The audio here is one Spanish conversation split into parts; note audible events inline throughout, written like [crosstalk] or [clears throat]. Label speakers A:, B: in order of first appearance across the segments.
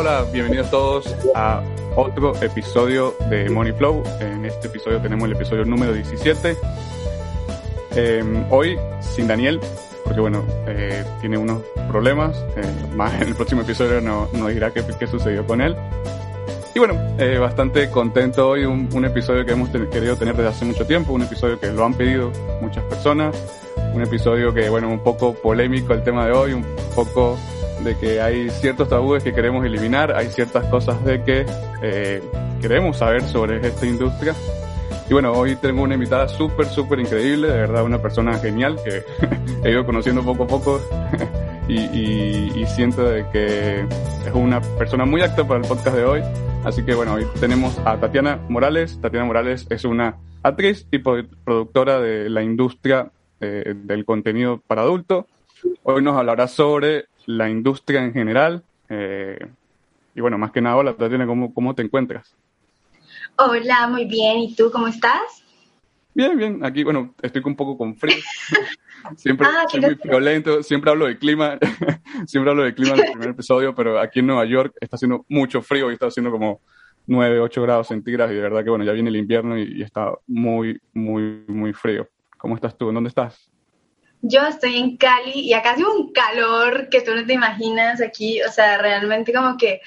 A: hola, bienvenidos todos a otro episodio de Money Flow. En este episodio tenemos el episodio número 17. Em, hoy sin Daniel, porque bueno, eh, tiene unos problemas. Eh, más en el próximo episodio nos no dirá qué, qué, sucedió con él. Y bueno, eh, bastante contento hoy, un, un episodio que hemos querido tener desde hace mucho tiempo, un episodio que lo han pedido muchas personas, un episodio que bueno, un poco polémico el tema de hoy, un poco de que hay ciertos tabúes que queremos eliminar, hay ciertas cosas de que eh, queremos saber sobre esta industria. Y bueno, hoy tengo una invitada súper, súper increíble, de verdad una persona genial que [laughs] he ido conociendo poco a poco [laughs] y, siento de que es una persona muy acta para el podcast de hoy. Así que bueno, hoy tenemos a Tatiana Morales. Tatiana Morales es una actriz y productora de la industria eh, del contenido para adultos. Hoy nos hablará sobre la industria en general. Eh, y bueno, más que nada, hola Tatiana, ¿cómo, ¿cómo te encuentras?
B: Hola, muy bien. ¿Y tú cómo estás?
A: Bien, bien. Aquí, bueno, estoy un poco con frío. [laughs] Siempre ah, soy muy violento, siempre hablo de clima, [laughs] siempre hablo de clima en el primer episodio, pero aquí en Nueva York está haciendo mucho frío y está haciendo como 9, 8 grados centígrados y de verdad que bueno, ya viene el invierno y, y está muy, muy, muy frío. ¿Cómo estás tú? ¿En dónde estás?
B: Yo estoy en Cali y acá hace un calor que tú no te imaginas aquí, o sea, realmente como que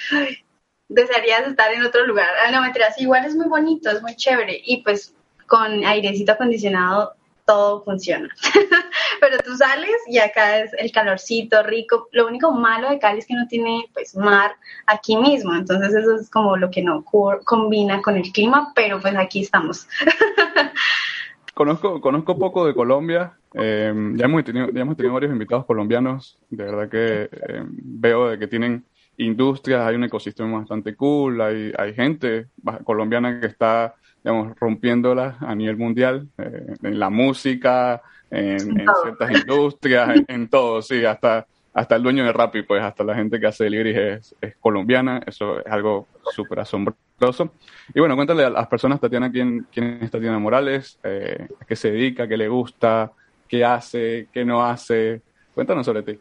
B: desearías estar en otro lugar. Ah, no, mentiras, igual es muy bonito, es muy chévere y pues con airecito acondicionado todo funciona. [laughs] Pero tú sales y acá es el calorcito rico. Lo único malo de Cali es que no tiene pues mar aquí mismo, entonces eso es como lo que no combina con el clima, pero pues aquí estamos. [laughs]
A: Conozco, conozco poco de Colombia. Eh, ya, hemos tenido, ya hemos tenido varios invitados colombianos. De verdad que eh, veo de que tienen industrias, hay un ecosistema bastante cool, hay, hay gente colombiana que está, digamos, rompiéndolas a nivel mundial, eh, en la música, en, en ciertas industrias, en, en, todo, sí, hasta, hasta el dueño de Rappi, pues hasta la gente que hace delivery es, es colombiana, eso es algo súper asombroso y bueno, cuéntale a las personas, Tatiana, quién, quién es Tatiana Morales, eh, a qué se dedica, qué le gusta, qué hace, qué no hace. Cuéntanos sobre ti.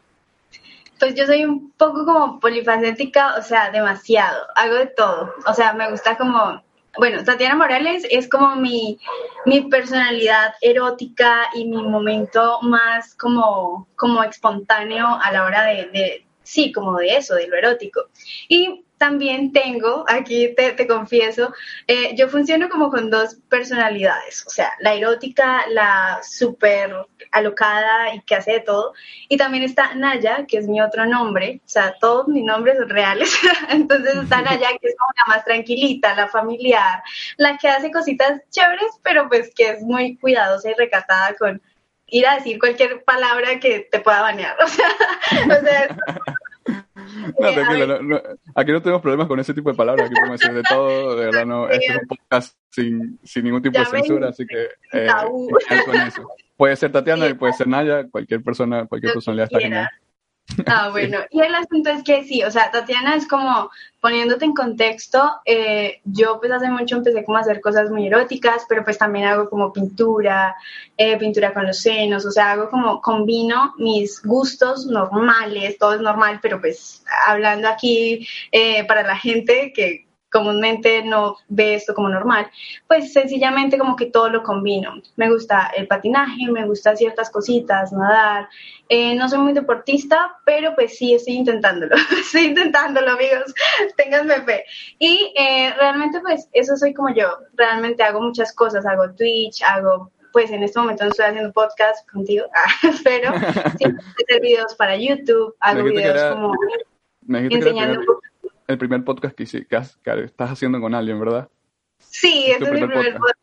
B: Pues yo soy un poco como polifacética, o sea, demasiado. Hago de todo. O sea, me gusta como bueno, Tatiana Morales es como mi, mi, personalidad erótica y mi momento más como, como espontáneo a la hora de, de, sí, como de eso, de lo erótico. Y también tengo, aquí te, te confieso, eh, yo funciono como con dos personalidades, o sea, la erótica, la súper alocada y que hace de todo, y también está Naya, que es mi otro nombre, o sea, todos mis nombres son reales, [laughs] entonces está [laughs] Naya, que es como la más tranquilita, la familiar, la que hace cositas chéveres, pero pues que es muy cuidadosa y recatada con ir a decir cualquier palabra que te pueda banear, [laughs] o sea, o sea [laughs]
A: no, eh, tranquila, no, aquí no tenemos problemas con ese tipo de palabras, aquí podemos decir de todo, de verdad no, este es un podcast sin, sin ningún tipo de censura, así que eh, con eso. Puede ser Tatiana [laughs] y puede ser Naya, cualquier persona, cualquier personalidad está genial.
B: Ah, [laughs] bueno, y el asunto es que sí, o sea, Tatiana es como poniéndote en contexto, eh, yo pues hace mucho empecé como a hacer cosas muy eróticas, pero pues también hago como pintura, eh, pintura con los senos, o sea, hago como, combino mis gustos normales, todo es normal, pero pues hablando aquí eh, para la gente que comúnmente no ve esto como normal, pues sencillamente como que todo lo combino. Me gusta el patinaje, me gusta ciertas cositas, nadar. Eh, no soy muy deportista, pero pues sí estoy intentándolo, [laughs] estoy intentándolo amigos, [laughs] ténganme fe. Y eh, realmente pues eso soy como yo, realmente hago muchas cosas, hago Twitch, hago pues en este momento no estoy haciendo podcast contigo, [laughs] pero sí, hacer videos para YouTube, hago videos como enseñando un poco
A: el primer podcast que, que, estás haciendo con alguien, ¿verdad?
B: Sí, este es mi primer podcast.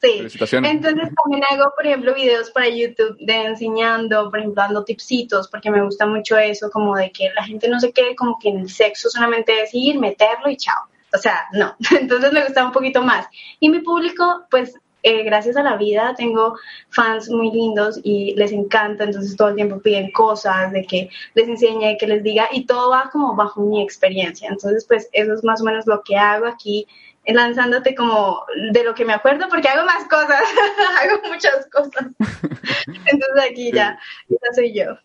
B: Sí. Entonces también hago, por ejemplo, videos para YouTube de enseñando, por ejemplo, dando tipsitos, porque me gusta mucho eso, como de que la gente no se quede como que en el sexo solamente decir, meterlo y chao. O sea, no. [laughs] Entonces me gusta un poquito más. Y mi público, pues eh, gracias a la vida tengo fans muy lindos y les encanta, entonces todo el tiempo piden cosas de que les enseñe, que les diga y todo va como bajo mi experiencia. Entonces, pues eso es más o menos lo que hago aquí lanzándote como de lo que me acuerdo porque hago más cosas, [laughs] hago muchas cosas. [laughs] Entonces aquí ya, ya soy yo.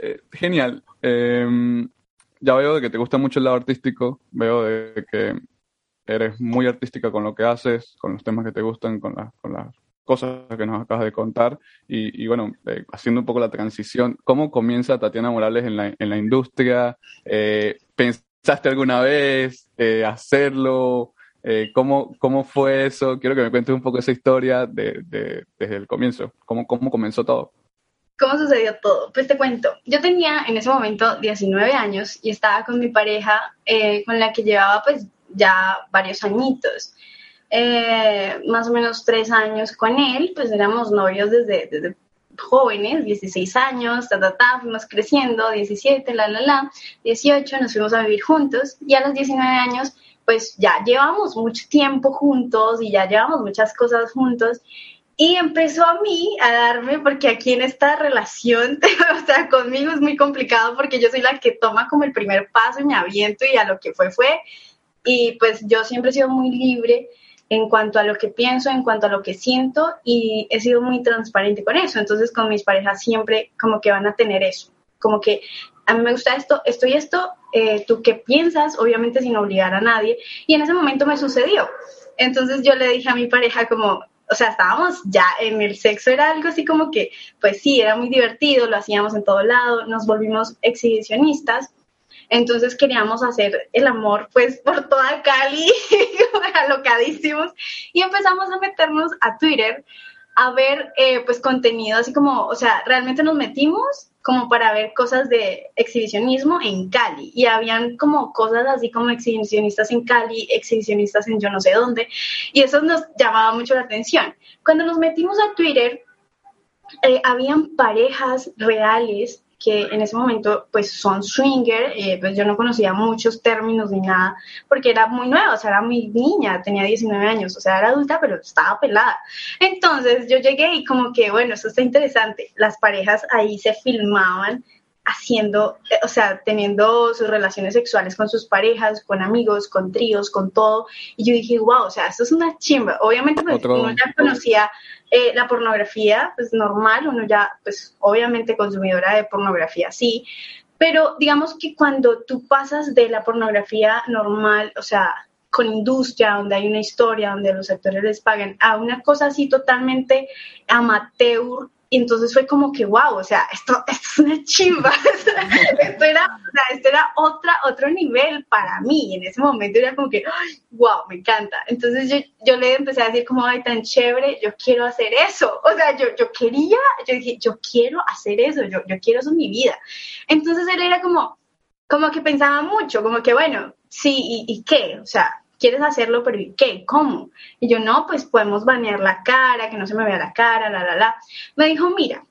A: Eh, genial. Em, ya veo de que te gusta mucho el lado artístico, veo de que eres muy artística con lo que haces, con los temas que te gustan, con, con las cosas que nos acabas de contar. Y, bueno, eh, haciendo un poco la transición, ¿cómo comienza Tatiana Morales en la, en la industria? Eh, ¿Pensaste alguna vez eh, hacerlo? ¿cómo, ¿Cómo fue eso? Quiero que me cuentes un poco esa historia de, desde el comienzo. ¿Cómo, ¿Cómo comenzó todo?
B: ¿Cómo sucedió todo? Pues te cuento. Yo tenía en ese momento 19 años y estaba con mi pareja con la que llevaba pues ya varios añitos. Eh, más o menos tres años con él, pues éramos novios desde, desde jóvenes, 16 años, ta, ta, ta, fuimos creciendo, 17, la, la, la, 18, nos fuimos a vivir juntos y a los 19 años, pues ya llevamos mucho tiempo juntos y ya llevamos muchas cosas juntos y empezó a mí a darme, porque aquí en esta relación, [laughs] o sea, conmigo es muy complicado porque yo soy la que toma como el primer paso y me aviento y a lo que fue fue, y pues yo siempre he sido muy libre en cuanto a lo que pienso, en cuanto a lo que siento y he sido muy transparente con eso. Entonces con mis parejas siempre como que van a tener eso, como que a mí me gusta esto, esto y esto, eh, tú qué piensas, obviamente sin obligar a nadie. Y en ese momento me sucedió. Entonces yo le dije a mi pareja como, o sea, estábamos ya en el sexo, era algo así como que, pues sí, era muy divertido, lo hacíamos en todo lado, nos volvimos exhibicionistas entonces queríamos hacer el amor pues por toda Cali, [laughs] alocadísimos, y empezamos a meternos a Twitter a ver eh, pues contenido así como, o sea, realmente nos metimos como para ver cosas de exhibicionismo en Cali. Y habían como cosas así como exhibicionistas en Cali, exhibicionistas en yo no sé dónde. Y eso nos llamaba mucho la atención. Cuando nos metimos a Twitter, eh, habían parejas reales que en ese momento pues son swinger, eh, pues yo no conocía muchos términos ni nada, porque era muy nueva, o sea, era muy niña, tenía 19 años, o sea, era adulta, pero estaba pelada. Entonces yo llegué y como que, bueno, eso está interesante, las parejas ahí se filmaban haciendo, eh, o sea, teniendo sus relaciones sexuales con sus parejas, con amigos, con tríos, con todo. Y yo dije, wow, o sea, esto es una chimba. Obviamente, pues uno ya conocía eh, la pornografía, pues normal, uno ya, pues obviamente consumidora de pornografía, sí. Pero digamos que cuando tú pasas de la pornografía normal, o sea, con industria, donde hay una historia, donde los actores les pagan, a una cosa así totalmente amateur, y entonces fue como que, wow, o sea, esto, [laughs] esto es una chimba. [laughs] esto, era, o sea, esto era otra, otro nivel para mí. En ese momento era como que, wow, me encanta. Entonces yo, yo le empecé a decir como, ay, tan chévere, yo quiero hacer eso. O sea, yo, yo quería, yo dije, yo quiero hacer eso, yo, yo quiero eso en mi vida. Entonces él era como, como que pensaba mucho, como que, bueno, sí, ¿y, y qué? O sea, quieres hacerlo, pero ¿y qué? ¿Cómo? Y yo, no, pues podemos banear la cara, que no se me vea la cara, la, la, la. Me dijo, mira,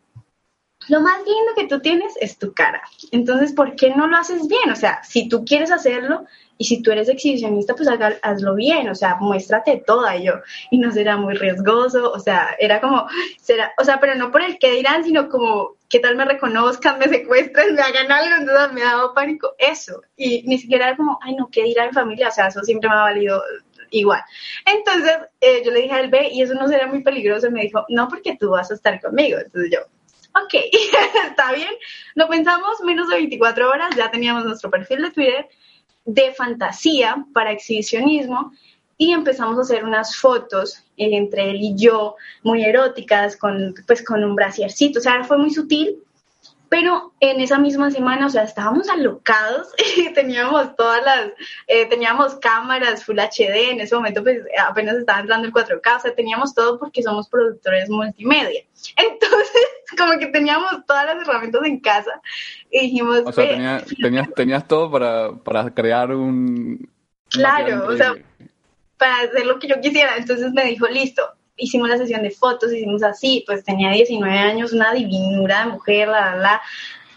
B: lo más lindo que tú tienes es tu cara. Entonces, ¿por qué no lo haces bien? O sea, si tú quieres hacerlo y si tú eres exhibicionista, pues hazlo bien, o sea, muéstrate toda y yo. Y no será muy riesgoso, o sea, era como, será, o sea, pero no por el que dirán, sino como, ¿qué tal me reconozcan, me secuestren, me hagan algo? Entonces me ha dado pánico eso. Y ni siquiera era como, ay, no, ¿qué dirá mi familia? O sea, eso siempre me ha valido igual. Entonces, eh, yo le dije a él, ve, y eso no será muy peligroso. Y me dijo, no, porque tú vas a estar conmigo. Entonces yo, ok, [laughs] está bien. Lo pensamos menos de 24 horas, ya teníamos nuestro perfil de Twitter de fantasía para exhibicionismo y empezamos a hacer unas fotos eh, entre él y yo muy eróticas con pues con un brasiercito, o sea, fue muy sutil pero en esa misma semana, o sea, estábamos alocados [laughs] y teníamos todas las, eh, teníamos cámaras Full HD, en ese momento pues apenas estaba entrando el 4K, o sea, teníamos todo porque somos productores multimedia. [laughs] Entonces, como que teníamos todas las herramientas en casa y dijimos...
A: O sea, tenías, tenías todo para, para crear un...
B: Claro, o sea, para hacer lo que yo quisiera. Entonces me dijo, listo, hicimos la sesión de fotos, hicimos así, pues tenía 19 años, una divinura de mujer, la, la,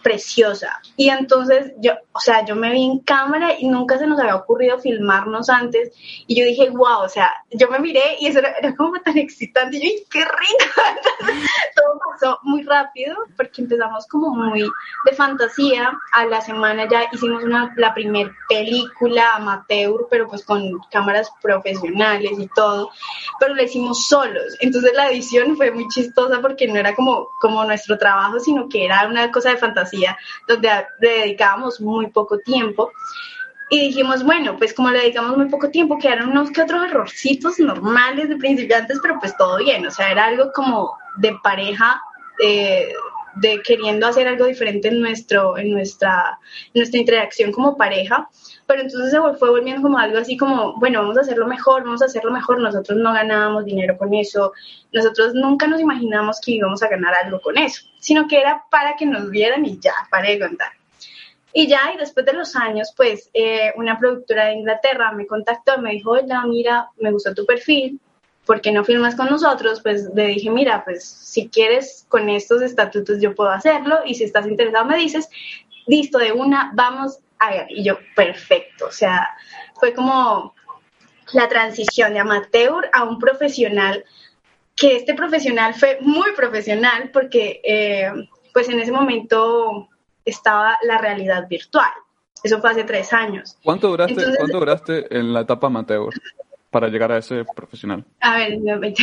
B: preciosa. Y entonces yo, o sea, yo me vi en cámara y nunca se nos había ocurrido filmarnos antes. Y yo dije, wow, o sea, yo me miré y eso era, como tan excitante. Y yo, qué rico. [laughs] todo pasó muy rápido porque empezamos como muy de fantasía. A la semana ya hicimos una, la primer película amateur, pero pues con cámaras profesionales y todo, pero la hicimos solos. Entonces la edición fue muy chistosa porque no era como, como nuestro trabajo, sino que era una cosa de fantasía donde dedicábamos muy poco tiempo. Y dijimos, bueno, pues como le dedicamos muy poco tiempo, quedaron unos que otros errorcitos normales de principiantes, pero pues todo bien, o sea, era algo como de pareja, eh, de queriendo hacer algo diferente en, nuestro, en, nuestra, nuestra interacción como pareja, pero entonces se fue volviendo como algo así como, bueno, vamos a hacerlo mejor, vamos a hacerlo mejor, nosotros no ganábamos dinero con eso, nosotros nunca nos imaginamos que íbamos a ganar algo con eso, sino que era para que nos vieran y ya, para de contar. Y ya, y después de los años, pues eh, una productora de Inglaterra me contactó, me dijo, hola, mira, me gustó tu perfil, ¿por qué no filmas con nosotros? Pues le dije, mira, pues si quieres con estos estatutos yo puedo hacerlo y si estás interesado me dices, listo, de una, vamos a ver. Y yo, perfecto, o sea, fue como la transición de amateur a un profesional, que este profesional fue muy profesional porque eh, pues en ese momento estaba la realidad virtual. Eso fue hace tres años.
A: ¿Cuánto duraste, ¿cuánto duraste en la etapa amateur para llegar a ese profesional?
B: A ver, 20. [laughs]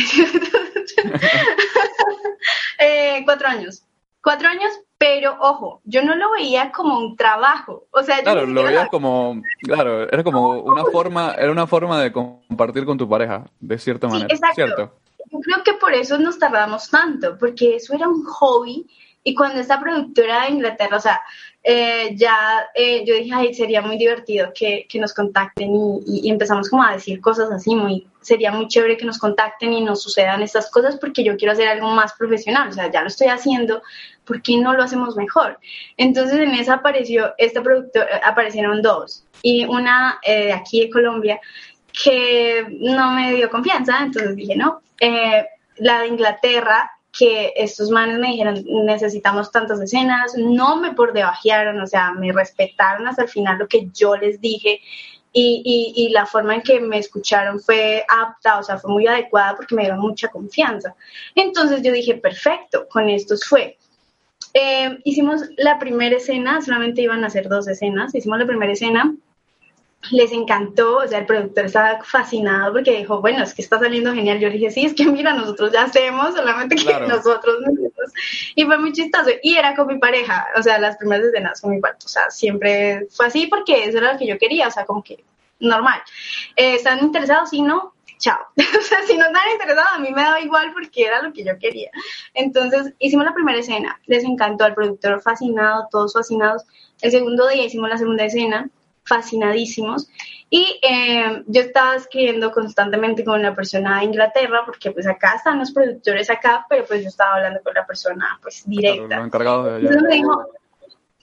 B: eh, cuatro años. Cuatro años, pero ojo, yo no lo veía como un trabajo. O sea,
A: claro, lo veía como, claro, era como una forma, era una forma de compartir con tu pareja, de cierta manera. exacto. ¿cierto?
B: Yo creo que por eso nos tardamos tanto, porque eso era un hobby y cuando esta productora de Inglaterra, o sea, eh, ya eh, yo dije, ay, sería muy divertido que, que nos contacten y, empezamos como a decir cosas así, muy, sería muy chévere que nos contacten y nos sucedan estas cosas porque yo quiero hacer algo más profesional, o sea, ya lo estoy haciendo, ¿por qué no lo hacemos mejor? Entonces en esa apareció, esta productora, aparecieron dos y una eh, de aquí de Colombia que no me dio confianza, entonces dije, no, la de Inglaterra que estos manes me dijeron, necesitamos tantas escenas, no me por debajearon, o sea, me respetaron hasta el final lo que yo les dije y, y, la forma en que me escucharon fue apta, o sea, fue muy adecuada porque me dieron mucha confianza. Entonces yo dije, perfecto, con estos fue. Eh, hicimos la primera escena, solamente iban a ser dos escenas, hicimos la primera escena les encantó, o sea, el productor estaba fascinado porque dijo, bueno, es que está saliendo genial. Yo le dije, sí, es que mira, nosotros ya hacemos, solamente que nosotros Y fue muy chistoso. Y era con mi pareja, o sea, las primeras escenas con mi pareja, o sea, siempre fue así porque eso era lo que yo quería, o sea, como que normal. Eh, ¿Están interesados? Si no, chao. [laughs] o sea, si no están interesados, a mí me daba igual porque era lo que yo quería. Entonces, hicimos la primera escena, les encantó al productor fascinado, todos fascinados. El segundo día hicimos la segunda escena fascinadísimos. Y eh, yo estaba escribiendo constantemente con una persona de Inglaterra, porque pues acá están los productores acá, pero pues yo estaba hablando con la persona pues directa. Entonces me dijo,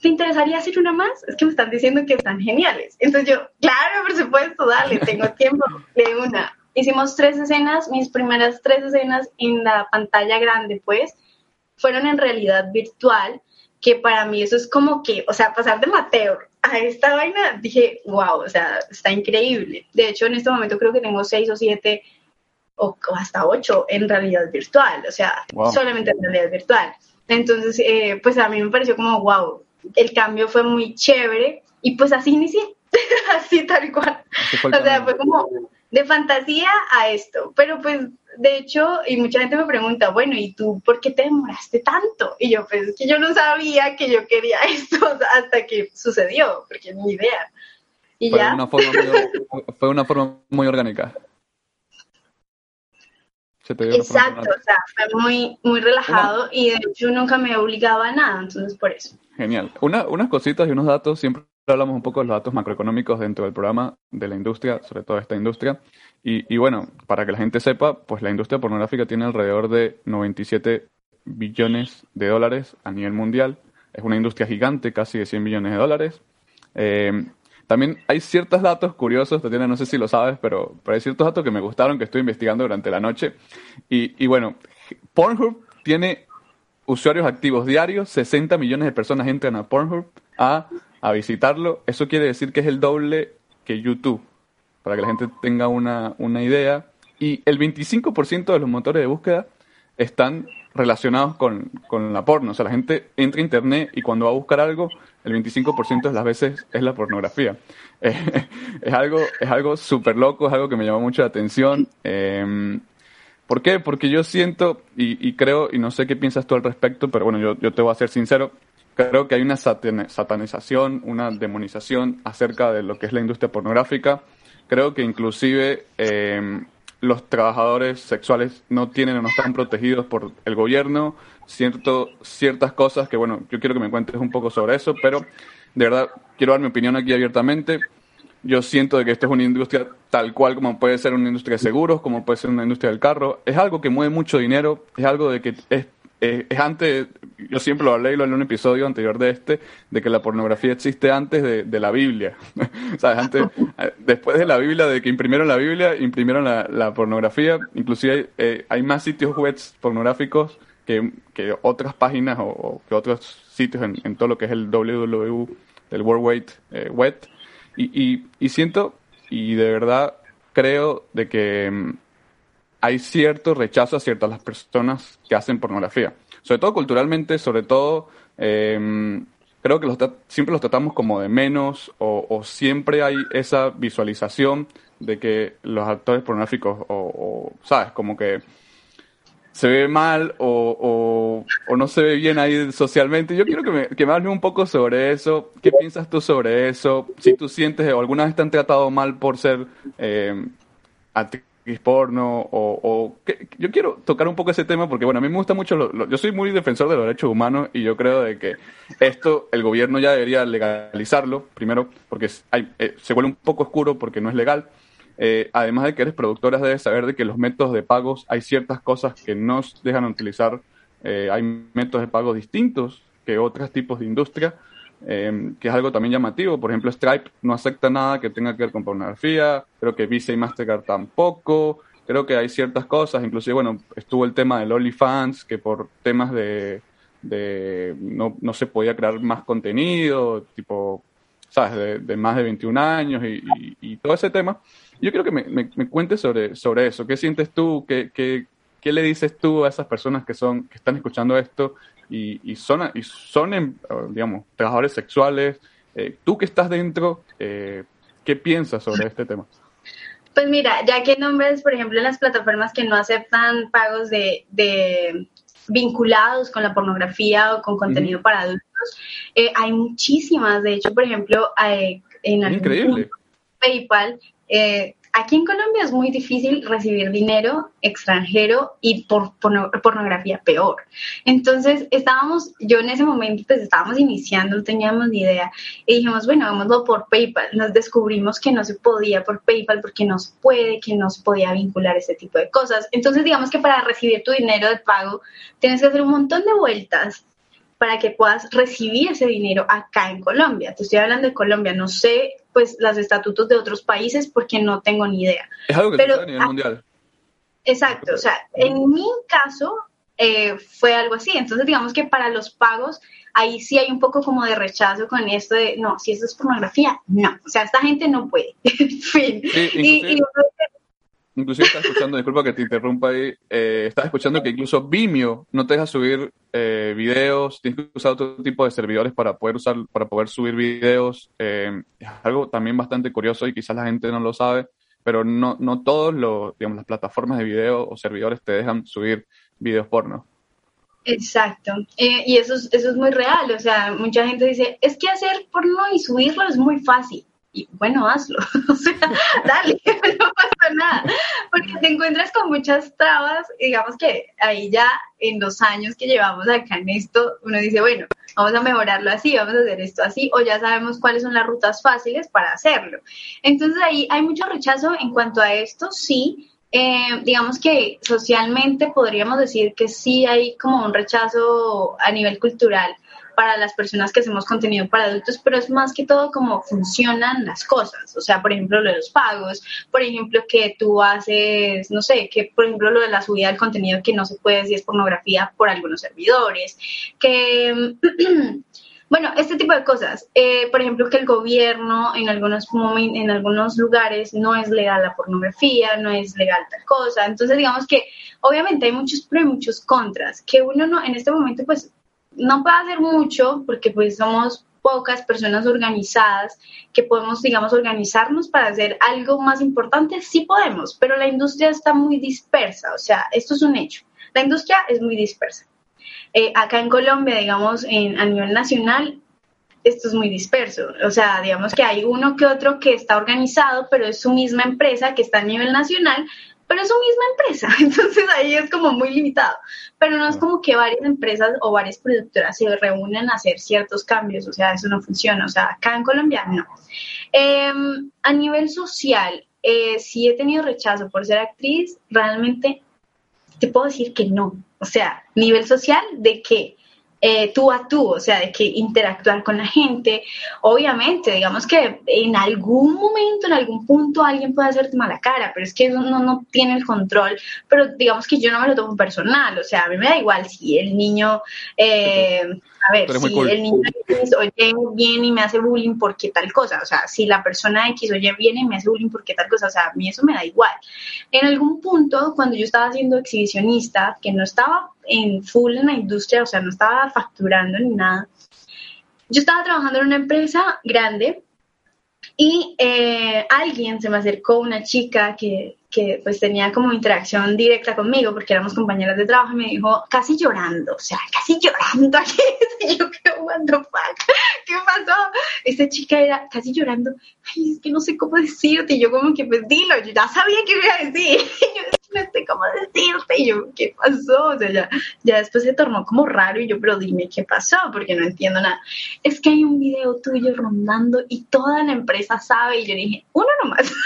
B: ¿te interesaría hacer una más? Es que me están diciendo que están geniales. Entonces yo, claro, por supuesto, dale, tengo [laughs] tiempo de una. Hicimos tres escenas, mis primeras tres escenas en la pantalla grande, pues, fueron en realidad virtual, que para mí eso es como que, o sea, pasar de Mateo a esta vaina dije, wow, o sea, está increíble. De hecho, en este momento creo que tengo seis o siete o, hasta ocho en realidad virtual, o sea, solamente en realidad virtual. Entonces, eh, pues a mí me pareció como, wow, el cambio fue muy chévere y pues así inicié, [laughs] así tal cual. O sea, fue como de fantasía a esto, pero pues de hecho, y mucha gente me pregunta, bueno, ¿y tú por qué te demoraste tanto? Y yo, pues, que yo no sabía que yo quería [laughs] esto hasta que sucedió, porque ni idea. Y
A: fue
B: ya.
A: Una forma muy, [laughs] fue una forma muy orgánica.
B: Exacto, o sea, fue muy, muy relajado y de hecho nunca me obligaba a nada, entonces por eso.
A: Genial. Una, unas cositas y unos datos, siempre hablamos un poco de los datos macroeconómicos dentro del programa de la industria, sobre todo esta industria. Y, bueno, para que la gente sepa, pues la industria pornográfica tiene alrededor de 97 billones de dólares a nivel mundial. Es una industria gigante, casi de 100 billones de dólares. Eh, también hay ciertos datos curiosos, Tatiana, no sé si lo sabes, pero, pero, hay ciertos datos que me gustaron, que estoy investigando durante la noche. Y, y bueno, Pornhub tiene usuarios activos diarios, 60 millones de personas entran a Pornhub a, a visitarlo. Eso quiere decir que es el doble que YouTube para que la gente tenga una, una idea. Y el 25% de los motores de búsqueda están relacionados con, con la porno. O sea, la gente entra a internet y cuando va a buscar algo, el 25% de las veces es la pornografía. [laughs] es algo es algo súper loco, es algo que me llama mucho la atención. Eh, ¿Por qué? Porque yo siento y, y, creo, y no sé qué piensas tú al respecto, pero bueno, yo, yo te voy a ser sincero, creo que hay una satanización, una demonización acerca de lo que es la industria pornográfica. Creo que inclusive eh, los trabajadores sexuales no tienen o no están protegidos por el gobierno, cierto, ciertas cosas que, bueno, yo quiero que me cuentes un poco sobre eso, pero de verdad quiero dar mi opinión aquí abiertamente. Yo siento de que esto es una industria tal cual como puede ser una industria de seguros, como puede ser una industria del carro. Es algo que mueve mucho dinero, es algo de que es eh, es antes, yo siempre lo hablé lo en un episodio anterior de este, de que la pornografía existe antes de, la Biblia. [laughs] ¿Sabes? Antes, eh, después de la Biblia, de que imprimieron la Biblia, imprimieron la, pornografía. Inclusive hay, eh, hay, más sitios web pornográficos que, que otras páginas o, que otros sitios en, en, todo lo que es el www, el World Wide Web. Y, y, y siento, y de verdad creo de que mm, hay cierto rechazo a ciertas las personas que hacen pornografía. Sobre todo culturalmente, sobre todo, em, creo que los siempre los tratamos como de menos o, siempre hay esa visualización de que los actores pornográficos o, ¿sabes? Como que se ve mal o, no se ve bien ahí socialmente. Yo quiero que me, que me hables un poco sobre eso. ¿Qué piensas tú sobre eso? Si tú sientes o alguna vez te han tratado mal por ser eh, porno o, yo quiero tocar un poco ese tema porque bueno a mí me gusta mucho yo soy muy defensor de los derechos humanos y yo creo de que esto el gobierno ya debería legalizarlo primero porque eh, se vuelve un poco oscuro porque no es legal. Eh, además de que eres productora debes saber de que los métodos de pagos hay ciertas cosas que no dejan utilizar eh, hay métodos de pago distintos que otros tipos de industria Em, que es algo también llamativo. Por ejemplo, Stripe no acepta nada que tenga que ver con pornografía, creo que Visa y Mastercard tampoco, creo que hay ciertas cosas, inclusive, bueno, estuvo el tema del OnlyFans, que por temas de, de no, no se podía crear más contenido, tipo, ¿sabes?, de, más de 21 años y, y, todo ese tema. Yo quiero que me, me, cuentes sobre, sobre eso. ¿Qué sientes tú? ¿Qué, qué, ¿Qué le dices tú a esas personas que son que están escuchando esto y, son, y son, digamos, trabajadores sexuales. Eh, tú que estás dentro, eh, ¿qué piensas sobre este tema?
B: Pues mira, ya que nombres, por ejemplo, en las plataformas que no aceptan pagos de, de vinculados con la pornografía o con contenido para adultos, eh, hay muchísimas. De hecho, por ejemplo, en
A: Increíble.
B: PayPal Aquí en Colombia es muy difícil recibir dinero extranjero y por pornografía peor. Entonces estábamos, yo en ese momento pues estábamos iniciando, no teníamos ni idea y dijimos, bueno, hagámoslo por PayPal. Nos descubrimos que no se podía por PayPal porque no se puede, que no se podía vincular ese tipo de cosas. Entonces digamos que para recibir tu dinero de pago tienes que hacer un montón de vueltas para que puedas recibir ese dinero acá en Colombia. Te estoy hablando de Colombia, no sé pues los estatutos de otros países porque no tengo ni idea.
A: Es algo que Pero, a nivel mundial.
B: Exacto, o sea, en mi caso eh, fue algo así. Entonces, digamos que para los pagos, ahí sí hay un poco como de rechazo con esto de, no, si eso es pornografía, no. O sea, esta gente no puede. [laughs] fin. y,
A: Inclusive estás escuchando, disculpa que te interrumpa ahí, eh, escuchando que incluso Vimeo no te deja subir eh, videos, tienes que usar otro tipo de servidores para poder usar, para poder subir videos. Eh, es algo también bastante curioso y quizás la gente no lo sabe, pero no, no todos los, digamos, las plataformas de video o servidores te dejan subir videos porno.
B: Exacto, eh, y eso es, eso es muy real, o sea, mucha gente dice, es que hacer porno y subirlo es muy fácil y bueno, hazlo, [laughs] o sea, dale, [laughs] no pasa nada, porque te encuentras con muchas trabas, digamos que ahí ya en los años que llevamos acá en esto, uno dice, bueno, vamos a mejorarlo así, vamos a hacer esto así, o ya sabemos cuáles son las rutas fáciles para hacerlo. Entonces ahí hay mucho rechazo en cuanto a esto, sí, eh, digamos que socialmente podríamos decir que sí hay como un rechazo a nivel cultural para las personas que hacemos contenido para adultos, pero es más que todo cómo funcionan las cosas. O sea, por ejemplo, lo de los pagos, por ejemplo, que tú haces, no sé, que por ejemplo lo de la subida del contenido que no se puede si es pornografía por algunos servidores, que [clears throat] Bueno, este tipo de cosas. Eh, por ejemplo, que el gobierno en algunos, en algunos lugares no es legal la pornografía, no es legal tal cosa. Entonces, digamos que obviamente hay muchos pros y muchos contras, que uno no, en este momento pues no puede hacer mucho porque pues somos pocas personas organizadas que podemos, digamos, organizarnos para hacer algo más importante, sí podemos, pero la industria está muy dispersa, o sea, esto es un hecho. La industria es muy dispersa. Eh, acá en Colombia, digamos, en, a nivel nacional, esto es muy disperso. O sea, digamos que hay uno que otro que está organizado, pero es su misma empresa que está a nivel nacional, pero es su misma empresa. [laughs] Entonces ahí es como muy limitado. Pero no es como que varias empresas o varias productoras se reúnen a hacer ciertos cambios. O sea, eso no funciona. O sea, acá en Colombia no. Em, a nivel social, eh, si he tenido rechazo por ser actriz, realmente te puedo decir que no. O sea, nivel social de que eh, tú a tú, o sea, de que interactuar con la gente. Obviamente, digamos que en algún momento, en algún punto, alguien puede hacerte mala cara, pero es que uno no tiene el control. Pero digamos que yo no me lo tomo personal, o sea, a mí me da igual si el niño, eh, a ver, si el niño X oye bien y me hace bullying porque tal cosa, o sea, si la persona X oye bien y me hace bullying porque tal cosa, o sea, a mí eso me da igual. En algún punto, cuando yo estaba siendo exhibicionista, que no estaba en full en la industria, o sea, no estaba facturando ni nada. Yo estaba trabajando en una empresa grande y eh, alguien se me acercó, una chica que, que pues tenía como interacción directa conmigo porque éramos compañeras de trabajo y me dijo casi llorando, o sea, casi llorando [laughs] aquí. Y yo, ¿qué, what the fuck? ¿Qué pasó? Esta chica era casi llorando, ay, es que no sé cómo decirte. Y yo como que, pues dilo, yo ya sabía qué iba a decir. [laughs] No sé cómo decirte. Y yo, ¿qué pasó? O sea, ya, ya después se tornó como raro y yo, pero dime qué pasó, porque no entiendo nada. Es que hay un video tuyo rondando y toda la empresa sabe. Y yo dije, uno nomás. [laughs]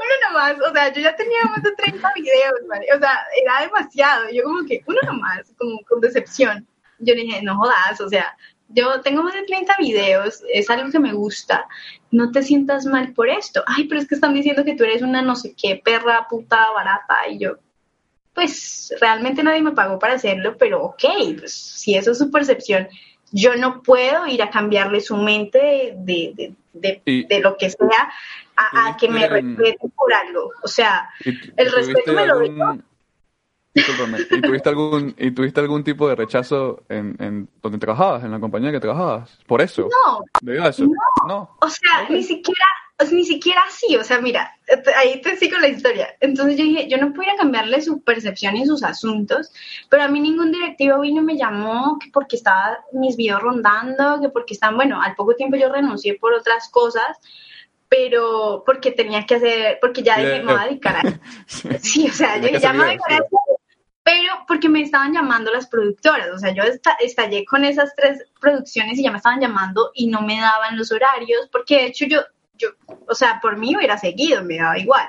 B: uno nomás, o sea, yo ya tenía más de 30 videos, ¿vale? o sea, era demasiado, yo como que uno nomás, como con decepción. Yo dije, no jodas, o sea, yo tengo más de 30 videos, es algo que me gusta, no te sientas mal por esto. Ay, pero es que están diciendo que tú eres una no sé qué perra puta barata y yo, pues realmente nadie me pagó para hacerlo, pero ok, pues si eso es su percepción, yo no puedo ir a cambiarle su mente de, de, de, lo que sea a, que me respete por algo. O sea, el respeto me lo doy.
A: ¿y tuviste algún, ¿y tuviste algún tipo de rechazo en, en donde trabajabas, en la compañía que trabajabas? ¿Por eso?
B: No. No. O sea, ni siquiera, ni siquiera así. O sea, mira, ahí te sigo la historia. Entonces yo dije, yo no podía cambiarle su percepción y sus asuntos, pero a mí ningún directivo vino y me llamó que porque estaba mis videos rondando, que porque están, bueno, al poco tiempo yo renuncié por otras cosas, pero porque tenía que hacer, porque ya dije, me voy a dedicar a... sí, o sea, yo ya me voy a dedicar a pero porque me estaban llamando las productoras, o sea, yo estallé con esas tres producciones y ya me estaban llamando y no me daban los horarios, porque de hecho yo, yo, o sea, por mí hubiera seguido, me daba igual,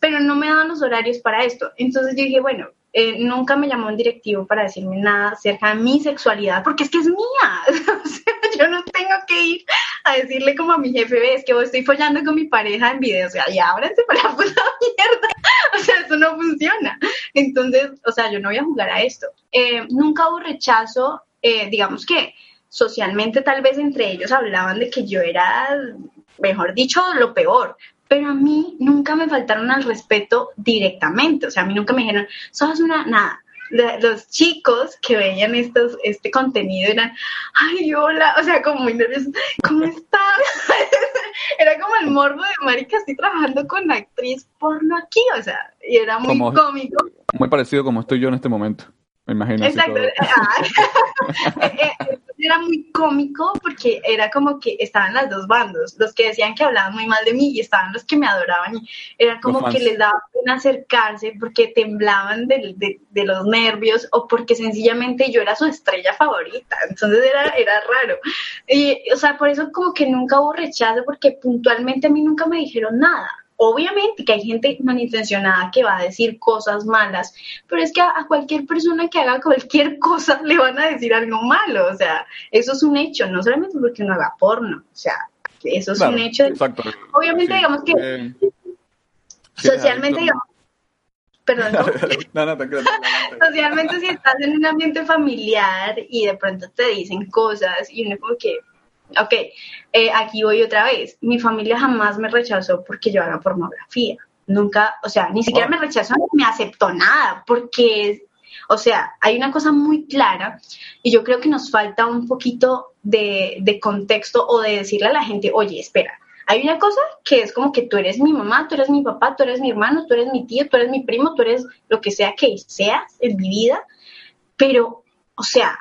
B: pero no me daban los horarios para esto. Entonces yo dije, bueno, eh, nunca me llamó un directivo para decirme nada acerca de mi sexualidad, porque es que es mía. [laughs] o sea, yo no tengo que ir a decirle como a mi jefe, ves que estoy follando con mi pareja en video, o sea, ya ábranse para [laughs] la puta mierda. o sea, eso no funciona. Entonces, o sea, yo no voy a jugar a esto. Eh, nunca hubo rechazo, eh, digamos que socialmente tal vez entre ellos hablaban de que yo era, mejor dicho, lo peor, pero a mí nunca me faltaron al respeto directamente, o sea, a mí nunca me dijeron, sos una, nada. Los chicos que veían estos, este contenido eran, ay, hola, o sea, como muy nerviosos, ¿cómo estás? [laughs] era como el morbo de marica, estoy trabajando con la actriz porno aquí, o sea, y era muy cómico.
A: Muy parecido como estoy yo en este momento, me imagino.
B: Exacto. [laughs] era muy cómico porque era como que estaban las dos bandos, los que decían que hablaban muy mal de mí y estaban los que me adoraban y era como que les daba pena acercarse porque temblaban de, de, los nervios o porque sencillamente yo era su estrella favorita, entonces era, era raro. Y, o sea, por eso como que nunca hubo rechazo porque puntualmente a mí nunca me dijeron nada obviamente que hay gente malintencionada que va a decir cosas malas, pero es que a, cualquier persona que haga cualquier [laughs] cosa le van a decir algo malo, o sea, eso es un hecho, no solamente porque uno haga porno, o sea, eso es un hecho. Obviamente, digamos que socialmente, digamos, perdón.
A: no, [laughs] no, creo.
B: Socialmente si estás en un ambiente familiar y de pronto te dicen cosas y uno como que, ok, eh, aquí voy otra vez. Mi familia jamás me rechazó porque yo haga pornografía. Nunca, o sea, ni siquiera me rechazó ni me aceptó nada porque o sea, hay una cosa muy clara y yo creo que nos falta un poquito de, de, contexto o de decirle a la gente, oye, espera, hay una cosa que es como que tú eres mi mamá, tú eres mi papá, tú eres mi hermano, tú eres mi tío, tú eres mi primo, tú eres lo que sea que seas en mi vida, pero, o sea,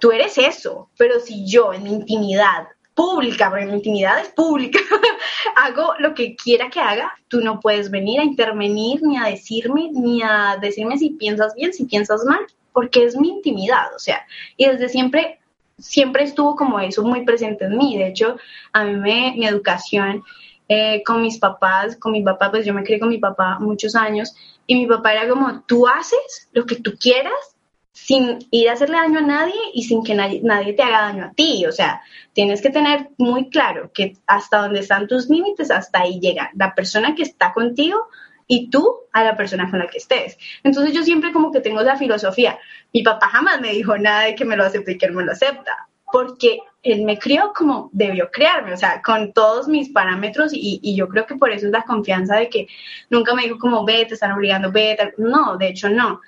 B: tú eres eso, pero si yo en mi intimidad pública, porque mi intimidad es pública, [laughs] hago lo que quiera que haga, tú no puedes venir a intervenir ni a decirme, ni a decirme si piensas bien, si piensas mal, porque es mi intimidad, o sea, y desde siempre, siempre estuvo como eso muy presente en mí, de hecho, a mí me, mi educación eh, con mis papás, con mi papá, pues yo me crié con mi papá muchos años, y mi papá era como, tú haces lo que tú quieras sin ir a hacerle daño a nadie y sin que nadie, te haga daño a ti. O sea, tienes que tener muy claro que hasta donde están tus límites, hasta ahí llega la persona que está contigo y tú a la persona con la que estés. Entonces yo siempre como que tengo esa filosofía. Mi papá jamás me dijo nada de que me lo acepte y que él me lo acepta, porque él me crió como debió criarme, o sea, con todos mis parámetros y, y yo creo que por eso es la confianza de que nunca me dijo como, ve, te están obligando, ve, no, de hecho no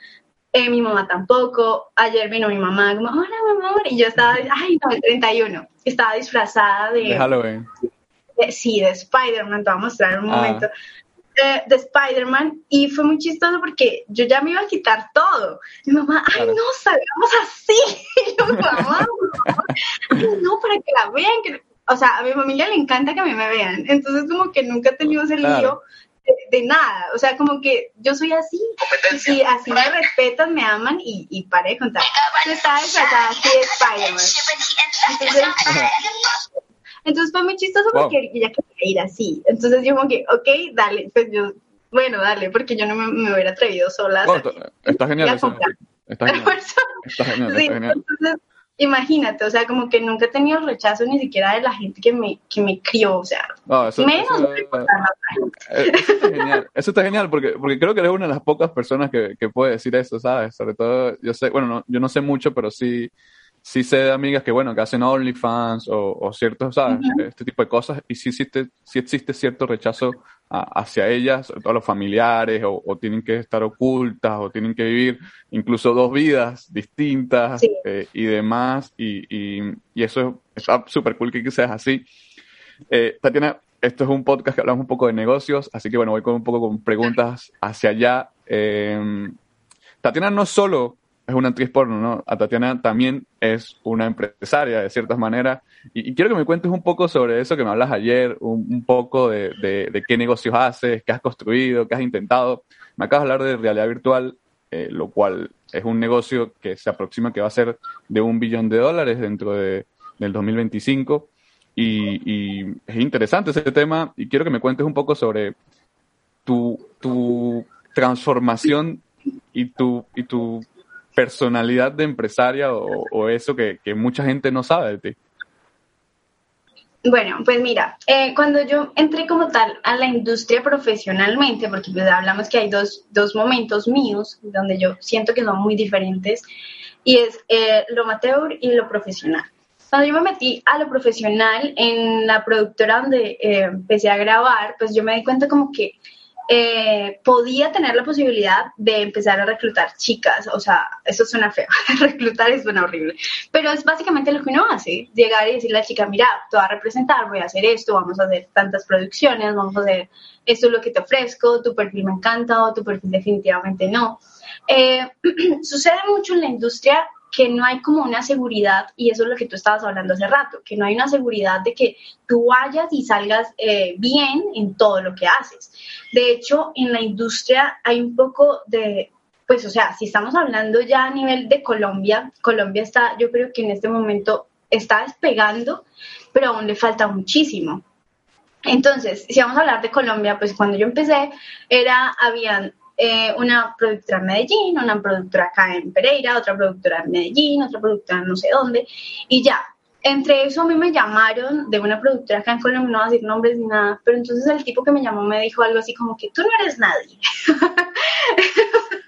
B: eh, mi mamá tampoco. Ayer vino mi mamá, como, hola, mi amor. Y yo estaba, ay, no, el 31. Estaba disfrazada de.
A: De Halloween.
B: sí, de Spider-Man. Te voy a mostrar un ah. momento. de Spider-Man. Y fue muy chistoso porque yo ya me iba a quitar todo. Mi mamá, ay, no, salgamos así. [laughs] Y yo, mamá, no, para que la vean. Que... O sea, a mi familia le encanta que a mí me vean. Entonces, como que nunca he tenido ese lío de, nada, o sea, como que yo soy así, y si así me respetan, me aman y, y paré de contar. Yo estaba disfrazada así de Spider-Man. Entonces, fue muy chistoso porque ella quería ir así. Entonces yo como que, ok, dale, pues yo, bueno, dale, porque yo no me, me hubiera atrevido sola.
A: está genial. [laughs] Eso, está genial.
B: Está genial, está genial. Entonces, imagínate, o sea, como que nunca he tenido rechazo ni siquiera de la gente que me, que me crió, o sea, menos
A: eso, eh, eso, está genial, eso está genial porque, porque creo que eres una de las pocas personas que, que puede decir eso, ¿sabes? Sobre todo, yo sé, bueno, no, yo no sé mucho, pero sí, sí sé de amigas que, bueno, que hacen OnlyFans o, o ciertos, ¿sabes? Este tipo de cosas y sí existe, sí existe cierto rechazo hacia ellas, sobre todo los familiares, o, tienen que estar ocultas, o tienen que vivir incluso dos vidas distintas eh, y demás, y, y, y, eso está súper cool que seas así. Eh, Tatiana, esto es un podcast que hablamos un poco de negocios, así que bueno, voy con un poco con preguntas hacia allá. Eh, Tatiana no solo es una actriz porno, ¿no? A Tatiana también es una empresaria, de ciertas maneras. Y, quiero que me cuentes un poco sobre eso que me hablas ayer, un, poco de, de, qué negocios haces, qué has construido, qué has intentado. Me acabas de hablar de realidad virtual, eh, lo cual es un negocio que se aproxima que va a ser de un billón de dólares dentro de, del 2025. Y, y es interesante ese tema y quiero que me cuentes un poco sobre tu, tu transformación y tu, y tu personalidad de empresaria o, eso que, mucha gente no sabe de ti?
B: Bueno, pues mira, eh, cuando yo entré como tal a la industria profesionalmente, porque pues hablamos que hay dos, dos momentos míos donde yo siento que son muy diferentes, y es eh, lo amateur y lo profesional. Cuando yo me metí a lo profesional en la productora donde eh, empecé a grabar, pues yo me di cuenta como que eh, podía tener la posibilidad de empezar a reclutar chicas, o sea, eso suena feo, [laughs] reclutar es suena horrible, pero es básicamente lo que uno hace, llegar y decirle a la chica, mira, te voy a representar, voy a hacer esto, vamos a hacer tantas producciones, vamos a hacer esto es lo que te ofrezco, tu perfil me encanta o tu perfil definitivamente no. Eh, [clears throat] sucede mucho en la industria que no hay como una seguridad, y eso es lo que tú estabas hablando hace rato, que no hay una seguridad de que tú vayas y salgas eh, bien en todo lo que haces. De hecho, en la industria hay un poco de, pues, o sea, si estamos hablando ya a nivel de Colombia, Colombia está, yo creo que en este momento está despegando, pero aún le falta muchísimo. Entonces, si vamos a hablar de Colombia, pues cuando yo empecé, era, habían eh, una productora en Medellín, una productora acá en Pereira, otra productora en Medellín, otra productora no sé dónde, y ya. entre eso a mí me llamaron de una productora acá en Colombia, no voy a decir nombres ni nada, pero entonces el tipo que me llamó me dijo algo así como que tú no eres nadie. [laughs]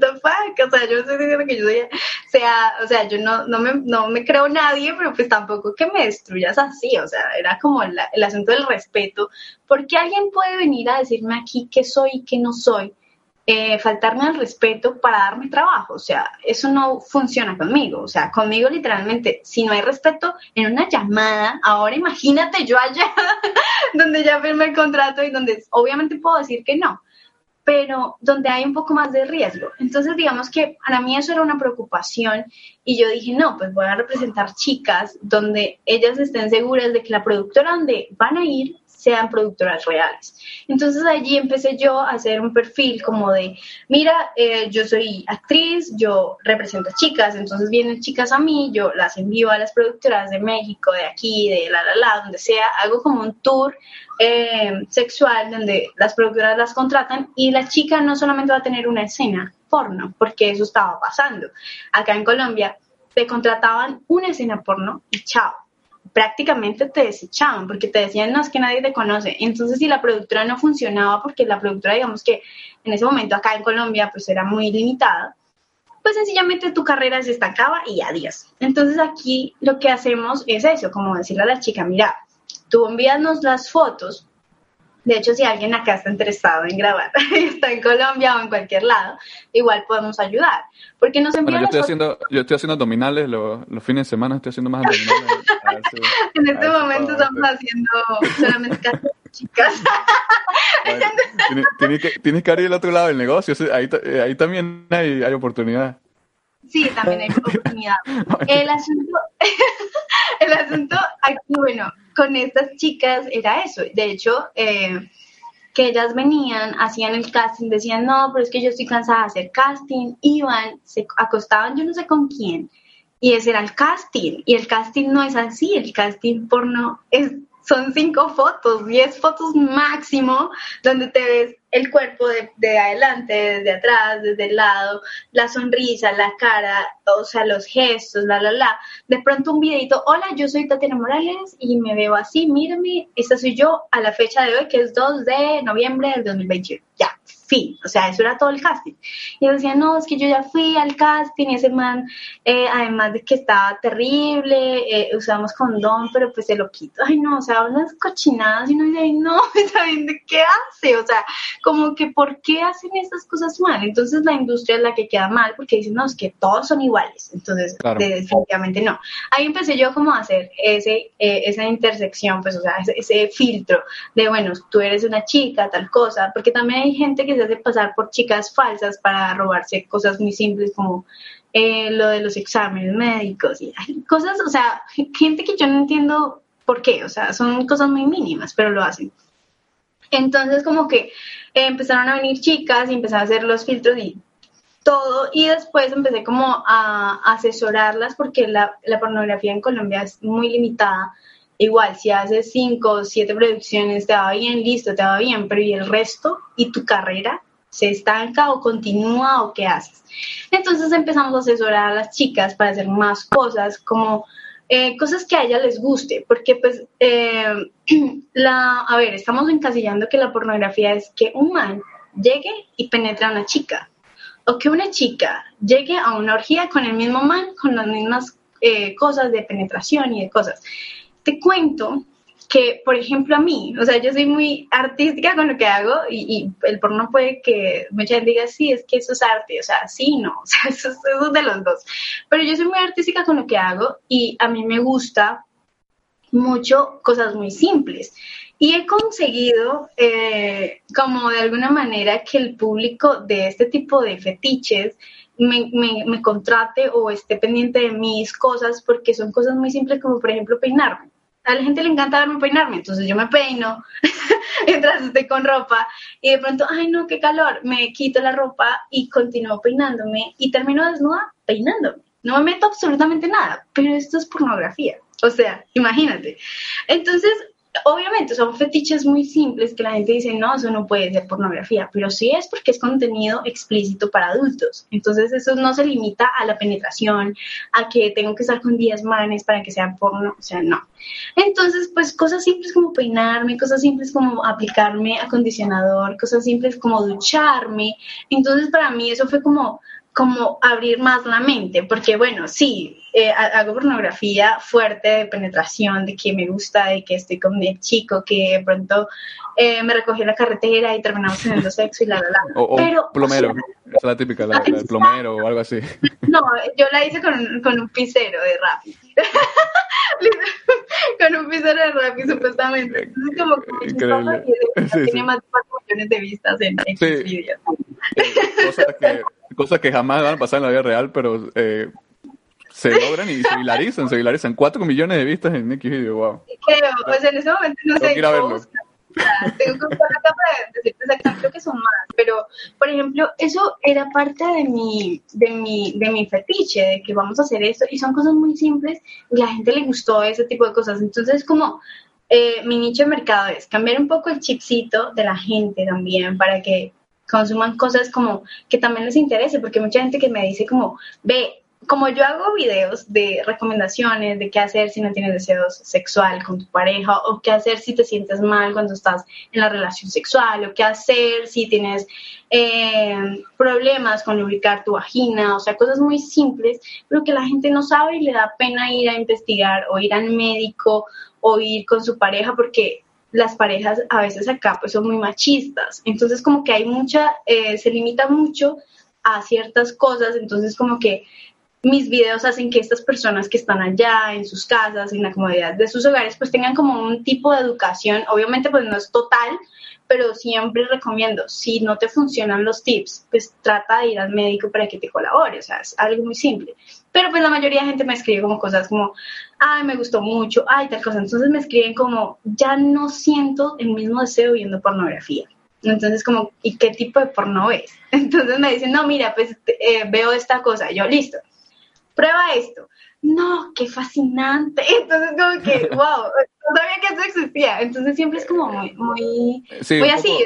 B: the fuck? O sea, yo estoy diciendo que yo soy, sea, o sea, yo no, no, me, no me creo nadie, pero pues tampoco que me destruyas así, o sea, era como el asunto del respeto, porque alguien puede venir a decirme aquí qué soy y qué no soy, eh, faltarme al respeto para darme trabajo, o sea, eso no funciona conmigo, o sea, conmigo literalmente, si no hay respeto en una llamada, ahora imagínate yo allá, [laughs] donde ya firmé el contrato y donde obviamente puedo decir que no, pero donde hay un poco más de riesgo. Entonces, digamos que para mí eso era una preocupación y yo dije, no, pues voy a representar chicas donde ellas estén seguras de que la productora donde van a ir sean productoras reales. Entonces allí empecé yo a hacer un perfil como de, mira, eh, yo soy actriz, yo represento a chicas, entonces vienen chicas a mí, yo las envío a las productoras de México, de aquí, de la, la, la, donde sea, hago como un tour eh, sexual donde las productoras las contratan y la chica no solamente va a tener una escena porno, porque eso estaba pasando. Acá en Colombia te contrataban una escena porno y chao prácticamente te desechaban porque te decían, no, es que nadie te conoce. Entonces, si la productora no funcionaba, porque la productora, digamos que en ese momento acá en Colombia, pues era muy limitada, pues sencillamente tu carrera se estancaba y adiós. Entonces, aquí lo que hacemos es eso, como decirle a la chica, mira, tú envíanos las fotos de hecho, si alguien acá está interesado en grabar, [laughs] está en Colombia o en cualquier lado, igual podemos ayudar. Porque nos
A: bueno, yo estoy haciendo, yo estoy haciendo abdominales los, fines de semana, estoy haciendo más abdominales. [laughs]
B: en este momento estamos haciendo solamente casi chicas. [laughs]
A: tienes, que, tienes que abrir el otro lado del negocio, ahí, ahí también hay, hay oportunidad.
B: Sí, también hay oportunidad. El asunto, el asunto aquí, bueno, con estas chicas era eso. De hecho, eh, que ellas venían, hacían el casting, decían, no, pero es que yo estoy cansada de hacer casting, iban, se acostaban yo no sé con quién, y ese era el casting, y el casting no es así, el casting porno es, son cinco fotos, diez fotos máximo, donde te ves el cuerpo de, de, adelante, desde atrás, desde el lado, la sonrisa, la cara, o sea, los gestos, la, la, la. De pronto un videito, hola, yo soy Tatiana Morales y me veo así, mírame, esta soy yo a la fecha de hoy, que es 2 de noviembre del 2021. Ya, o sea, eso era todo el casting. Y yo decía, no, es que yo ya fui al casting y ese man, eh, además de que estaba terrible, eh, usamos condón, pero pues se lo quito. Ay, no, o sea, unas cochinadas y uno dice, ay, no, [laughs] ¿saben de qué hace? O sea, como que, ¿por qué hacen estas cosas mal? Entonces la industria es la que queda mal porque dicen, no, es que todos son iguales. Entonces, definitivamente no. Ahí empecé yo como a hacer ese, eh, esa intersección, pues, o sea, ese, ese filtro de, bueno, tú eres una chica, tal cosa, porque también hay gente que se hace pasar por chicas falsas para robarse cosas muy simples como eh, lo de los exámenes médicos y cosas, o sea, gente que yo no entiendo por qué, o sea, son cosas muy mínimas, pero lo hacen. Entonces como que eh, empezaron a venir chicas y empezaron a hacer los filtros y todo y después empecé como a asesorarlas porque la, la pornografía en Colombia es muy limitada igual, si haces cinco o siete producciones, te va bien, listo, te va bien, pero ¿y el resto? ¿Y tu carrera? ¿Se estanca o continúa o qué haces? Entonces empezamos a asesorar a las chicas para hacer más cosas, como eh, cosas que a ellas les guste, porque pues, eh, [clears throat] la, a ver, estamos encasillando que la pornografía es que un man llegue y penetre a una chica, o que una chica llegue a una orgía con el mismo man, con las mismas eh, cosas de penetración y de cosas te cuento que, por ejemplo, a mí, o sea, yo soy muy artística con lo que hago y, el porno puede que mucha gente diga, sí, es que eso es arte, o sea, sí, no, [laughs] o sea, eso, es de los dos. Pero yo soy muy artística con lo que hago y a mí me gusta mucho cosas muy simples. Y he conseguido, eh, como de alguna manera, que el público de este tipo de fetiches me, me, me, contrate o esté pendiente de mis cosas porque son cosas muy simples como por ejemplo peinarme a la gente le encanta verme peinarme, entonces yo me peino [laughs] mientras estoy con ropa y de pronto, ay no, qué calor, me quito la ropa y continúo peinándome y termino desnuda peinándome. No me meto absolutamente nada, pero esto es pornografía. O sea, imagínate. Entonces, obviamente son fetiches muy simples que la gente dice, no, eso no puede ser pornografía, pero sí es porque es contenido explícito para adultos. Entonces eso no se limita a la penetración, a que tengo que estar con 10 manes para que sean porno, o sea, no. Entonces, pues cosas simples como peinarme, cosas simples como aplicarme acondicionador, cosas simples como ducharme. Entonces para mí eso fue como como abrir más la mente, porque bueno, sí, eh, hago pornografía fuerte de penetración, de que me gusta, de que estoy con mi chico, que de pronto eh, me recogió en la carretera y terminamos teniendo [laughs] sexo y la, la, la.
A: O, Pero, plomero, es la típica, la, plomero o algo así.
B: No, yo la hice con, con un pisero de rap. [laughs] con un pisero de rap, supuestamente. Entonces, como que tiene más de 4 millones de vistas en X sí. videos.
A: cosas, que, cosas que jamás van a pasar en la vida real, pero eh, se logran y se viralizan, se viralizan. 4 millones de vistas en X video, wow.
B: Creo, pues en ese momento no sé. Tengo que para decirte exactamente, creo que son más, pero por ejemplo, eso era parte de mi, de mi, de mi fetiche, de que vamos a hacer esto, y son cosas muy simples, y la gente le gustó ese tipo de cosas. Entonces, como eh, mi nicho de mercado es cambiar un poco el chipcito de la gente también para que consuman cosas como que también les interese, porque mucha gente que me dice como, ve, como yo hago videos de recomendaciones de qué hacer si no tienes deseos sexual con tu pareja o qué hacer si te sientes mal cuando estás en la relación sexual o qué hacer si tienes eh, problemas con lubricar tu vagina, o sea, cosas muy simples, pero que la gente no sabe y le da pena ir a investigar o ir al médico o ir con su pareja porque las parejas a veces acá pues son muy machistas, entonces como que hay mucha, eh, se limita mucho a ciertas cosas, entonces como que mis videos hacen que estas personas que están allá en sus casas, en la comodidad de sus hogares, pues tengan como un tipo de educación. Obviamente, pues no es total, pero siempre recomiendo, si no te funcionan los tips, pues trata de ir al médico para que te colabore. O sea, es algo muy simple. Pero pues la mayoría de gente me escribe como cosas como, ay, me gustó mucho, ay, tal cosa. Entonces me escriben como, ya no siento el mismo deseo viendo pornografía. Entonces, como, ¿y qué tipo de porno ves? [laughs] Entonces me dicen, no, mira, pues eh, veo esta cosa. Yo, listo prueba esto. No, qué fascinante. [laughs] Entonces, como que, [laughs] wow, no sabía que eso existía. Entonces, siempre es como muy, muy, muy así.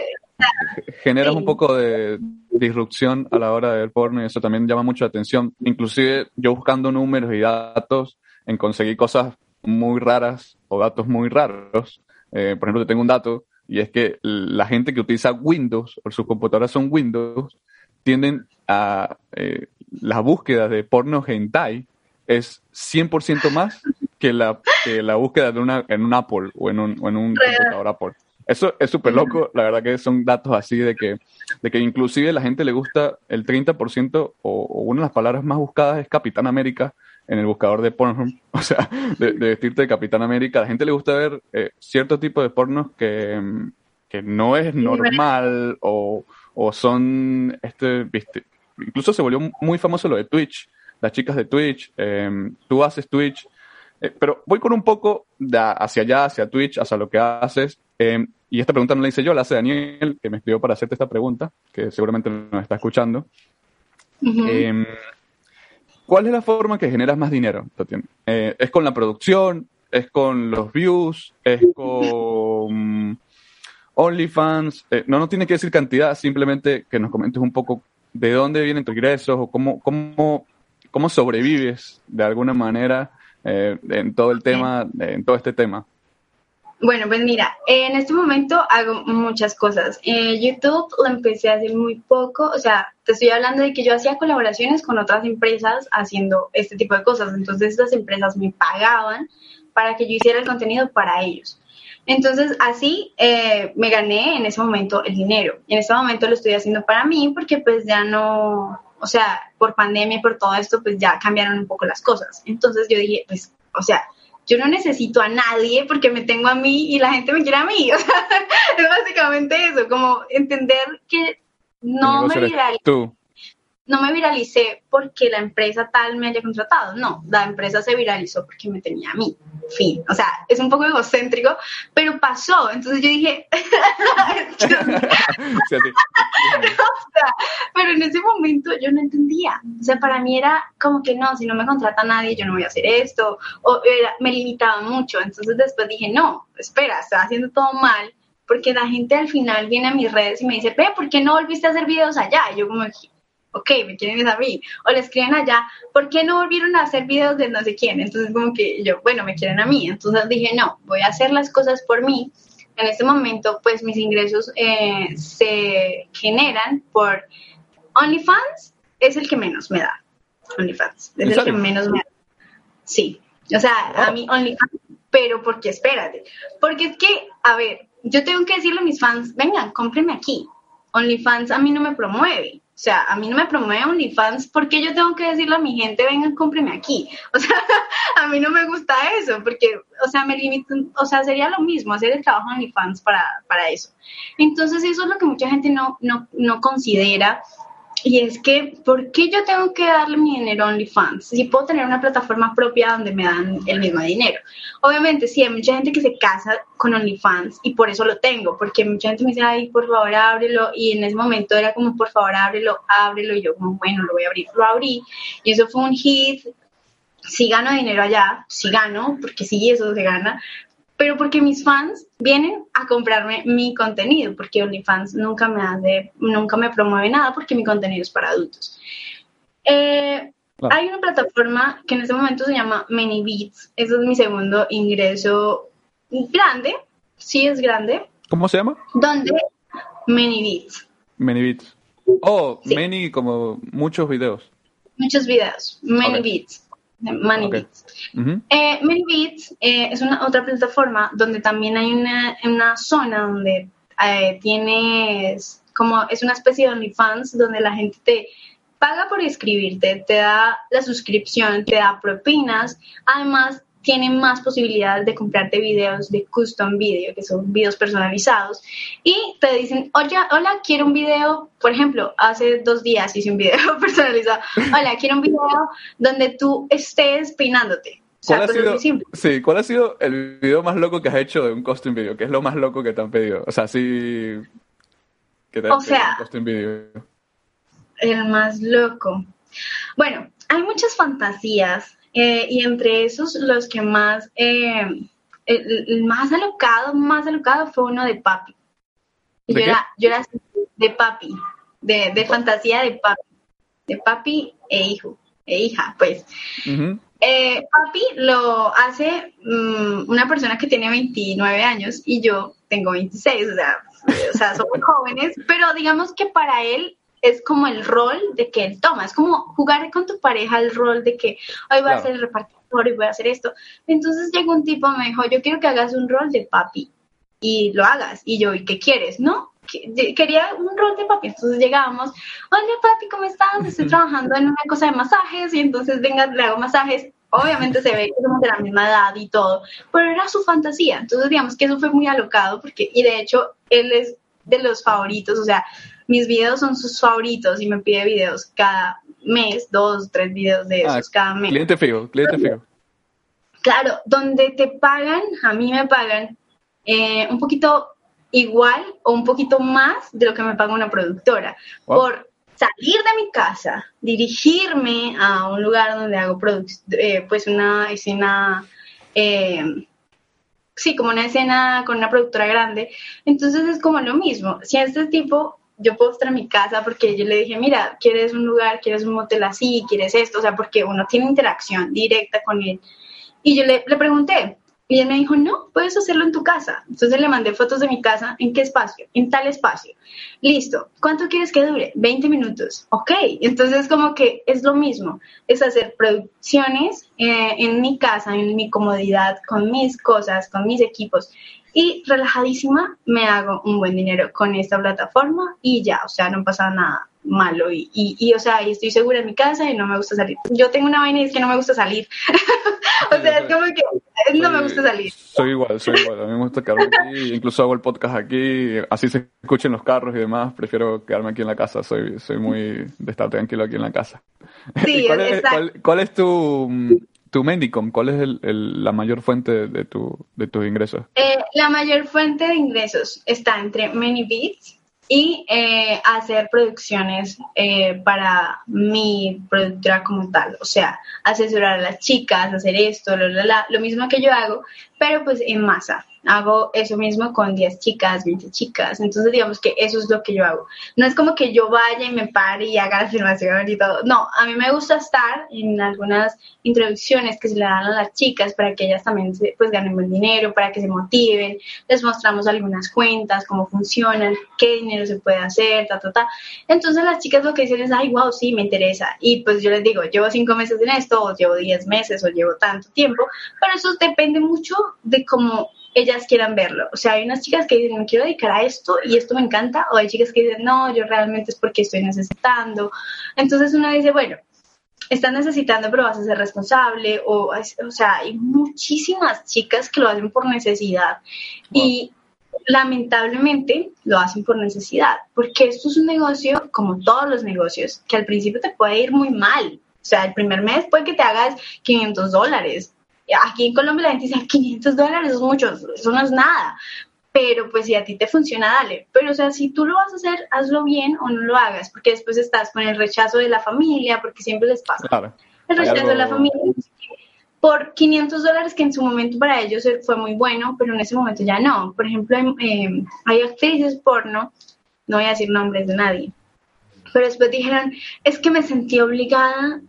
A: generas un poco de disrupción a la hora de ver porno y eso también llama mucho la atención. Inclusive yo buscando números y datos en conseguir cosas muy raras o datos muy raros. Eh, por ejemplo, te tengo un dato y es que la gente que utiliza Windows o sus computadoras son Windows tienden a eh, las búsquedas de porno hentai es 100% más que la, que la búsqueda de una, en un Apple o en un, o en un computador Apple. Eso es súper loco, la verdad que son datos así de que, de que inclusive la gente le gusta el 30% o, o una de las palabras más buscadas es Capitán América en el buscador de porno, [laughs] o sea, de, vestirte de Capitán América. A la gente le gusta ver eh, cierto tipo de pornos que, que no es normal o, o son, este, viste, incluso se volvió muy famoso lo de Twitch, las chicas de Twitch, em, tú haces Twitch, eh, pero voy con un poco de hacia allá, hacia Twitch, hacia lo que haces. Em, y esta pregunta no la hice yo, la hace Daniel, que me escribió para hacerte esta pregunta, que seguramente nos está escuchando. Em, ¿Cuál es la forma que generas más dinero, Tatiana? Eh, ¿Es con la producción? ¿Es con los views? ¿Es con OnlyFans? Eh, no, no tiene que decir cantidad, simplemente que nos comentes un poco de dónde vienen tus ingresos o cómo, cómo, cómo sobrevives de alguna manera eh, en todo el tema, en todo este tema.
B: Bueno, pues mira, en este momento hago muchas cosas. Eh, YouTube lo empecé a hacer muy poco, o sea, te estoy hablando de que yo hacía colaboraciones con otras empresas haciendo este tipo de cosas, entonces estas empresas me pagaban para que yo hiciera el contenido para ellos. Entonces, así eh, me gané en ese momento el dinero. En este momento lo estoy haciendo para mí porque pues ya no, o sea, por pandemia y por todo esto, pues ya cambiaron un poco las cosas. Entonces yo dije, pues, o sea, yo no necesito a nadie porque me tengo a mí y la gente me quiere a mí. [laughs] O sea, es básicamente eso, como entender que no me
A: viralizo. Tú.
B: No me viralicé porque la empresa tal me haya contratado, no, la empresa se viralizó porque me tenía a mí, fin, o sea, es un poco egocéntrico, pero pasó, entonces yo dije, [laughs] [laughs] [laughs] pero en ese momento yo no entendía, o sea, para mí era como que no, si no me contrata nadie, yo no voy a hacer esto, o me limitaba mucho, entonces después dije, no, espera, estaba haciendo todo mal, porque la gente al final viene a mis redes y me dice, ve, ¿por qué no volviste a hacer videos allá? Y yo como, ok, me quieren a mí. O le escriben allá, ¿por qué no volvieron a hacer videos de no sé quién? Entonces como que yo, bueno, me quieren a mí. Entonces dije, no, voy a hacer las cosas por mí. En este momento, pues mis ingresos eh, se generan por OnlyFans, es el que menos me da. OnlyFans, es el que menos me da. Sí, o sea, a mí OnlyFans, pero porque espérate, porque es que, a ver, yo tengo que decirle a mis fans, vengan, cómprenme aquí. OnlyFans a mí no me promueve. O sea, a mí no me promueve OnlyFans porque yo tengo que decirle a mi gente, vengan, cómprenme aquí. [laughs] O sea, a mí no me gusta eso porque, o sea, me limito, o sea, sería lo mismo hacer el trabajo de OnlyFans para, para eso. Entonces, eso es lo que mucha gente no, no, no considera y es que, ¿por qué yo tengo que darle mi dinero a OnlyFans? Si puedo tener una plataforma propia donde me dan el mismo dinero. Obviamente, sí, hay mucha gente que se casa con OnlyFans y por eso lo tengo, porque mucha gente me dice, ay, por favor, ábrelo. Y en ese momento era como, por favor, ábrelo, ábrelo. Y yo, como, bueno, lo voy a abrir, lo abrí. Y eso fue un hit. Si gano dinero allá, si gano, porque sí, eso se gana, pero porque mis fans vienen a comprarme mi contenido, porque OnlyFans nunca me hace, nunca me promueve nada porque mi contenido es para adultos. Eh, hay una plataforma que en este momento se llama ManyBeats, ese es mi segundo ingreso grande, sí es grande.
A: ¿Cómo se llama?
B: ¿Dónde? ManyBeats.
A: ManyBeats. Oh, Many como muchos videos.
B: Muchos videos, ManyBeats. Money Beats. Eh, Beats eh, es una otra plataforma donde también hay una, una zona donde eh, tienes como es una especie de OnlyFans donde la gente te paga por escribirte, te da la suscripción, te da propinas, además tienen más posibilidades de comprarte videos de custom video, que son videos personalizados, y te dicen, oye, hola, quiero un video, por ejemplo, hace dos días hice un video [laughs] personalizado, hola, quiero un video donde tú estés peinándote.
A: ¿Cuál, ha sido, sí, ¿Cuál ha sido el video más loco que has hecho de un custom video? ¿Qué es lo más loco que te han pedido? O sea, sí...
B: Que te han o sea, un custom video. El más loco. Bueno, hay muchas fantasías eh, y entre esos, los que más, eh, el, más alocado, más alocado fue uno de papi. yo, era, yo era de papi, de, de fantasía de papi, de papi e hijo, e hija, pues. Eh, papi lo hace mm, una persona que tiene 29 años y yo tengo 26, o sea, o sea, somos [laughs] jóvenes, pero digamos que para él es como el rol de que él toma, es como jugar con tu pareja el rol de que hoy voy a ser el repartidor y voy a hacer esto. Entonces llegó un tipo, me dijo, yo quiero que hagas un rol de papi y lo hagas. Y yo, ¿y qué quieres? ¿No? Quería un rol de papi. Entonces llegábamos, hola papi, ¿cómo estás? [laughs] Estoy trabajando en una cosa de masajes y entonces venga, le hago masajes. Obviamente se ve que somos de la misma edad y todo, pero era su fantasía. Entonces digamos que eso fue muy alocado porque, y de hecho, él es de los favoritos, o sea, mis videos son sus favoritos y me pide videos cada mes, dos, tres videos de esos ah, cada mes.
A: Cliente fijo, cliente fijo.
B: Claro, donde te pagan, a mí me pagan eh, un poquito igual o un poquito más de lo que me paga una productora. Por salir de mi casa, dirigirme a un lugar donde hago eh, pues una escena, eh, sí, como una escena con una productora grande. Entonces es como lo mismo. Si este tipo yo en mi casa porque yo le dije, mira, quieres un lugar, quieres un motel así, quieres esto, o sea, porque uno tiene interacción directa con él. Y yo le, le pregunté, y él me dijo, no, puedes hacerlo en tu casa. Entonces le mandé fotos de mi casa, ¿en qué espacio? En tal espacio. Listo, ¿cuánto quieres que dure? 20 minutos. Ok, entonces como que es lo mismo, es hacer producciones eh, en mi casa, en mi comodidad, con mis cosas, con mis equipos y relajadísima me hago un buen dinero con esta plataforma y ya, o sea, no pasa nada malo y, y, o sea, y estoy segura en mi casa y no me gusta salir. Yo tengo una vaina y es que no me gusta salir. [laughs] o sea, es como que no me gusta salir.
A: Soy igual, soy igual. A mí me gusta quedarme aquí, [laughs] incluso hago el podcast aquí, así se escuchen los carros y demás. Prefiero quedarme aquí en la casa. Soy, soy muy de estar tranquilo aquí en la casa.
B: Sí, [laughs]
A: cuál, es,
B: exacto.
A: cuál, es tu, tu Mendicom? ¿Cuál es el, la mayor fuente de, tu, de tus ingresos?
B: Eh, la mayor fuente de ingresos está entre ManyBeats y eh, hacer producciones eh, para mi productora como tal, o sea, asesorar a las chicas, hacer esto, lo, lo mismo que yo hago, pero pues en masa hago eso mismo con 10 chicas, 20 chicas. Entonces, digamos que eso es lo que yo hago. No es como que yo vaya y me pare y haga la filmación y todo. No, a mí me gusta estar en algunas introducciones que se le dan a las chicas para que ellas también pues ganen buen dinero, para que se motiven. Les mostramos algunas cuentas, cómo funcionan, qué dinero se puede hacer, ta, ta, ta. Entonces, las chicas lo que dicen es, ay, wow, sí, me interesa. Y pues yo les digo, llevo cinco meses en esto, o llevo 10 meses, o llevo tanto tiempo. Pero eso depende mucho de cómo ellas quieran verlo. O sea, hay unas chicas que dicen, me quiero dedicar a esto y esto me encanta, o hay chicas que dicen, no, yo realmente es porque estoy necesitando. Entonces uno dice, bueno, estás necesitando, pero vas a ser responsable, o, o sea, hay muchísimas chicas que lo hacen por necesidad y lamentablemente lo hacen por necesidad, porque esto es un negocio, como todos los negocios, que al principio te puede ir muy mal. O sea, el primer mes puede que te hagas 500 dólares, Aquí en Colombia la gente dice 500 dólares es mucho, eso no es nada. Pero pues si a ti te funciona, dale. Pero o sea, si tú lo vas a hacer, hazlo bien o no lo hagas, porque después estás con el rechazo de la familia, porque siempre les pasa.
A: Claro.
B: El rechazo de la familia. Por 500 dólares, que en su momento para ellos fue muy bueno, pero en ese momento ya no. Por ejemplo, eh, hay actrices porno, no voy a decir nombres de nadie, pero después dijeron, es que me sentí obligada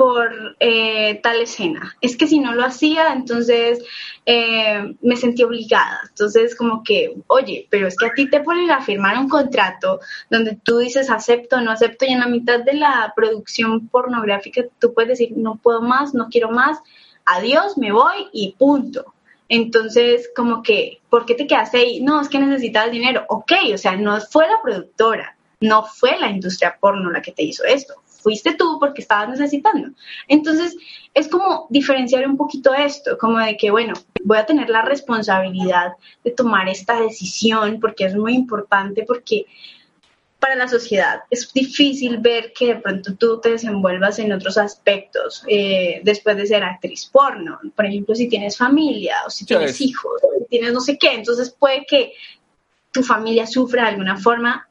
B: por eh, tal escena. Es que si no lo hacía, entonces eh, me sentí obligada. Entonces, como que, oye, pero es que a ti te ponen a firmar un contrato donde tú dices acepto o no acepto y en la mitad de la producción pornográfica tú puedes decir no puedo más, no quiero más, adiós, me voy y punto. Entonces, como que, ¿por qué te quedaste ahí? No, es que necesitas dinero. Ok, o sea, no fue la productora, no fue la industria porno la que te hizo esto, fuiste tú porque estabas necesitando. Entonces, es como diferenciar un poquito esto, como de que, bueno, voy a tener la responsabilidad de tomar esta decisión porque es muy importante, porque para la sociedad es difícil ver que de pronto tú te desenvuelvas en otros aspectos eh, después de ser actriz porno. Por ejemplo, si tienes familia o si tienes hijos, o si tienes no sé qué, entonces puede que tu familia sufra de alguna forma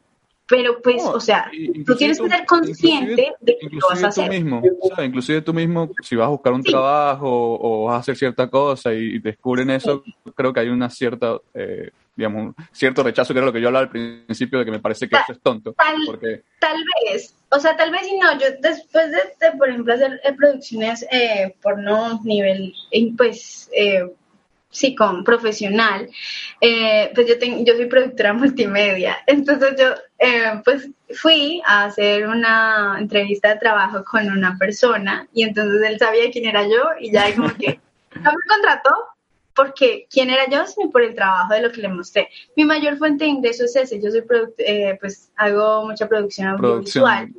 B: pero pues, o sea, tú tienes que ser consciente de que lo vas a hacer.
A: Tú mismo, inclusive tú mismo, si vas a buscar un trabajo o, vas a hacer cierta cosa y, descubren eso, creo que hay una cierta, eh, digamos, cierto rechazo, que era lo que yo hablaba al principio, de que me parece que eso es tonto.
B: Tal,
A: porque...
B: tal vez, o sea, tal vez y no, yo después de, por ejemplo, hacer eh, producciones eh, por no nivel, pues, eh, sí, con profesional, eh, pues yo, tengo, yo soy productora multimedia, entonces yo eh, pues fui a hacer una entrevista de trabajo con una persona y entonces él sabía quién era yo y ya como que [laughs] no me contrató porque quién era yo, sino por el trabajo de lo que le mostré. Mi mayor fuente de ingreso es ese, yo soy eh, pues hago mucha producción audiovisual.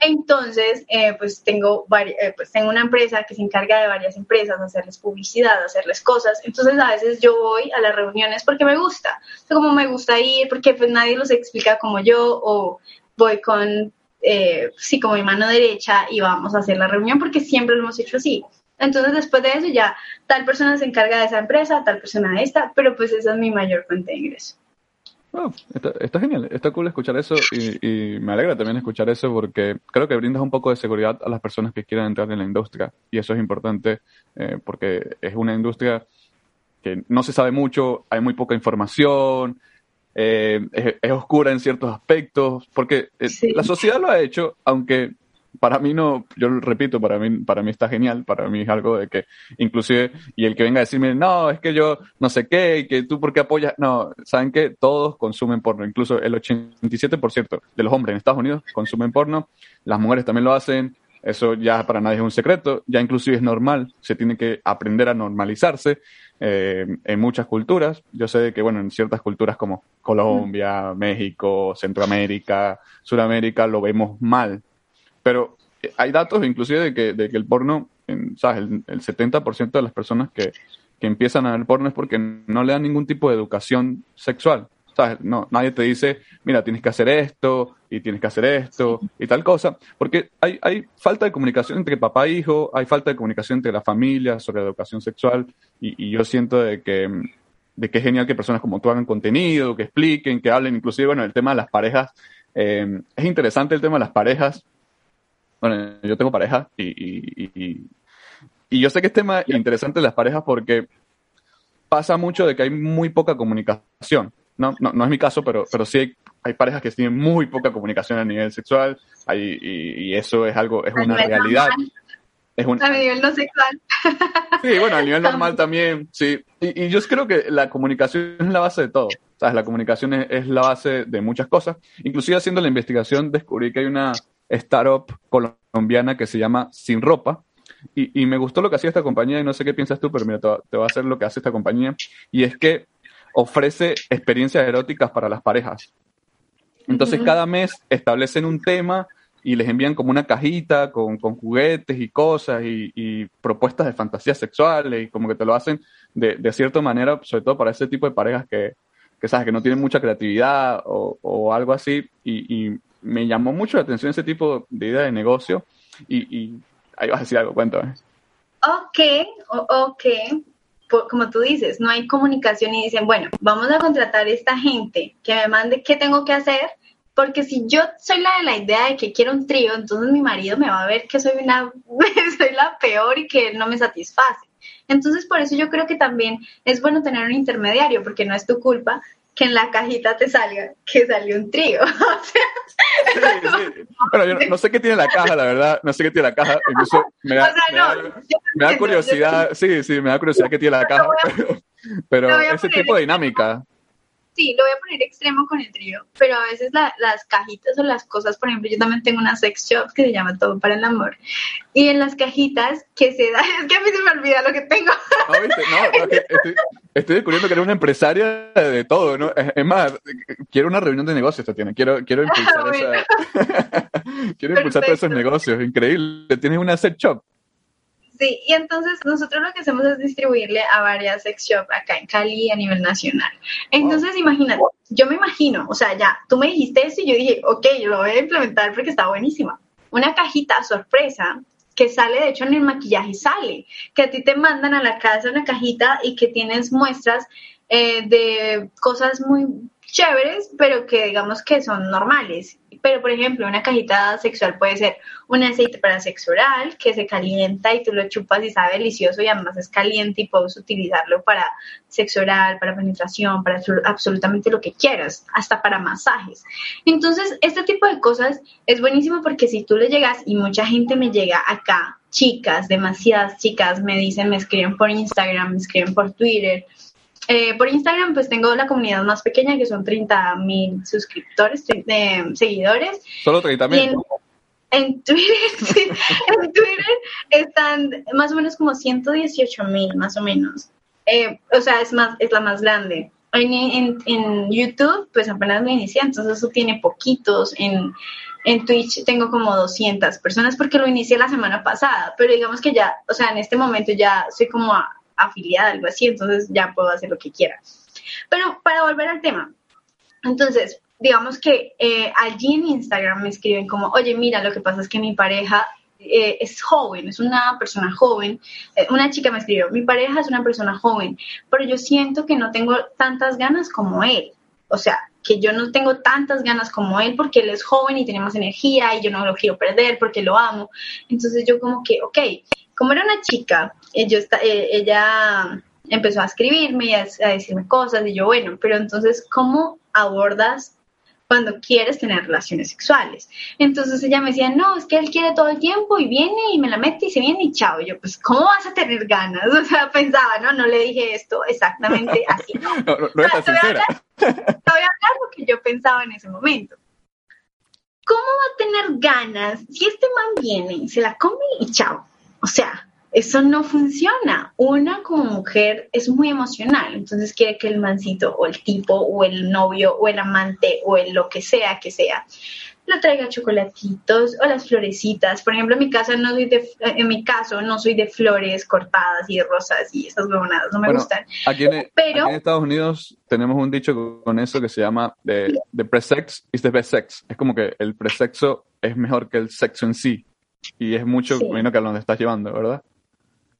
B: Entonces, eh, pues, tengo eh, pues tengo una empresa que se encarga de varias empresas, hacerles publicidad, hacerles cosas. Entonces, a veces yo voy a las reuniones porque me gusta. como me gusta ir, porque pues nadie los explica como yo, o voy con, eh, sí, como mi mano derecha y vamos a hacer la reunión porque siempre lo hemos hecho así. Entonces, después de eso, ya tal persona se encarga de esa empresa, tal persona de esta, pero pues esa es mi mayor fuente de ingreso.
A: Oh, está, genial, está cool escuchar eso y, me alegra también escuchar eso porque creo que brindas un poco de seguridad a las personas que quieran entrar en la industria y eso es importante eh, porque es una industria que no se sabe mucho, hay muy poca información, eh, es, oscura en ciertos aspectos, porque eh, la sociedad lo ha hecho, aunque para mí no, yo repito, para mí, para mí está genial, para mí es algo de que, inclusive, y el que venga a decirme, no, es que yo no sé qué, y que tú por qué apoyas, no, saben que todos consumen porno, incluso el 87% de los hombres en Estados Unidos consumen porno, las mujeres también lo hacen, eso ya para nadie es un secreto, ya inclusive es normal, se tiene que aprender a normalizarse eh, en muchas culturas. Yo sé que, bueno, en ciertas culturas como Colombia, México, Centroamérica, Sudamérica, lo vemos mal, pero eh, hay datos inclusive de que, de que el porno, ¿sabes? El, 70% de las personas que, que empiezan a ver porno es porque no le dan ningún tipo de educación sexual. No, nadie te dice, mira, tienes que hacer esto y tienes que hacer esto y tal cosa, porque hay, hay falta de comunicación entre papá e hijo, hay falta de comunicación entre la familia sobre educación sexual y, yo siento de que, de que es genial que personas como tú hagan contenido, que expliquen, que hablen, inclusive, bueno, el tema de las parejas, eh, es interesante el tema de las parejas. Bueno, yo tengo pareja y, y, y yo sé que es tema interesante de las parejas porque pasa mucho de que hay muy poca comunicación. No, no, no es mi caso, pero, pero sí hay, hay, parejas que tienen muy poca comunicación a nivel sexual hay, y, eso es algo, es una realidad.
B: Es un, a nivel no sexual.
A: Sí, bueno, a nivel normal también, sí. Y, y, yo creo que la comunicación es la base de todo. ¿sabes? La comunicación es, es, la base de muchas cosas. Inclusive haciendo la investigación descubrí que hay una startup colombiana que se llama Sin Ropa. Y, y me gustó lo que hacía esta compañía y no sé qué piensas tú, pero mira, te, te voy a hacer lo que hace esta compañía. Y es que ofrece experiencias eróticas para las parejas. Entonces cada mes establecen un tema y les envían como una cajita con, juguetes y cosas y, propuestas de fantasías sexuales y como que te lo hacen de, cierta manera, sobre todo para ese tipo de parejas que, que sabes que no tienen mucha creatividad o, algo así y, me llamó mucho la atención ese tipo de idea de negocio y, ahí vas a decir algo, cuéntame.
B: Ok, ok, como tú dices, no hay comunicación y dicen, bueno, vamos a contratar a esta gente que me mande qué tengo que hacer, porque si yo soy la de la idea de que quiero un trío, entonces mi marido me va a ver que soy una, [laughs] soy la peor y que no me satisface. Entonces, por eso yo creo que también es bueno tener un intermediario, porque no es tu culpa que en la cajita te salga que salió un trío. [laughs]
A: Bueno, yo no, sé qué tiene la caja, la verdad, no sé qué tiene la caja, incluso me da, me da, curiosidad, sí, sí, me da curiosidad qué tiene la caja, pero, ese tipo de dinámica
B: sí, lo voy a poner extremo con el trío, pero a veces las cajitas o las cosas, por ejemplo, yo también tengo una sex shop que se llama Todo para el Amor, y en las cajitas que se da, [laughs] es que a mí se me olvida lo que tengo.
A: No, ¿viste? no, estoy, descubriendo que eres una empresaria de todo, ¿no? Es, más, quiero una reunión de negocios, Tatiana, quiero, quiero [laughs] impulsar esa... [laughs] quiero impulsar todos esos negocios, increíble, tienes una sex shop.
B: Sí, y entonces nosotros lo que hacemos es distribuirle a varias sex shop acá en Cali a nivel nacional. Entonces, imagínate, yo me imagino, o sea, ya, tú me dijiste eso y yo dije, ok, yo lo voy a implementar porque está buenísima. Una cajita sorpresa que sale, de hecho, en el maquillaje sale, que a ti te mandan a la casa una cajita y que tienes muestras eh, de cosas muy chéveres, pero que digamos que son normales. Pero, por ejemplo, una cajita sexual puede ser un aceite para sexo oral que se calienta y tú lo chupas y sabe delicioso y además es caliente y puedes utilizarlo para sexo oral, para penetración, para absolutamente lo que quieras, hasta para masajes. Entonces, este tipo de cosas es buenísimo porque si tú le llegas y mucha gente me llega acá, chicas, demasiadas chicas me dicen, me escriben por Instagram, me escriben por Twitter, eh, por Instagram, pues tengo la comunidad más pequeña, que son 30 mil suscriptores, de, seguidores.
A: Solo 30 mil.
B: En, Twitter, [laughs] en Twitter están más o menos como 118 mil, más o menos. Eh, o sea, es, más, es la más grande. En, en, YouTube, pues apenas me inicié, entonces eso tiene poquitos. En, en Twitch tengo como 200 personas porque lo inicié la semana pasada, pero digamos que ya, o sea, en este momento ya soy como a afiliada, algo así, entonces ya puedo hacer lo que quiera. Pero para volver al tema, entonces, digamos que eh, allí en Instagram me escriben como, oye, mira, lo que pasa es que mi pareja eh, es joven, es una persona joven. Eh, una chica me escribió, mi pareja es una persona joven, pero yo siento que no tengo tantas ganas como él. O sea, que yo no tengo tantas ganas como él porque él es joven y tiene más energía y yo no lo quiero perder porque lo amo. Entonces yo como que, ok, como era una chica, ella, eh, ella empezó a escribirme y a, decirme cosas y yo, bueno, pero entonces, ¿cómo abordas cuando quieres tener relaciones sexuales. Entonces ella me decía, no, es que él quiere todo el tiempo y viene y me la mete y se viene y chao. yo, pues, ¿cómo vas a tener ganas? [laughs] O sea, pensaba, no, no le dije esto exactamente [laughs] así.
A: no, no, no, es
B: voy a hablar lo que yo pensaba en ese momento. ¿Cómo va a tener ganas si este man viene, se la come y chao? O sea, eso no funciona. Una como mujer es muy emocional, entonces quiere que el mancito o el tipo o el novio o el amante o el lo que sea que sea le traiga chocolatitos o las florecitas. Por ejemplo, en mi casa no soy de, en mi caso no soy de flores cortadas y de rosas y esas huevonadas, no me gustan.
A: Aquí en, Pero, en Estados Unidos tenemos un dicho con eso que se llama the, the pre-sex is the best sex. Es como que el presexo es mejor que el sexo en sí. Y es mucho menos que a donde estás llevando, ¿verdad?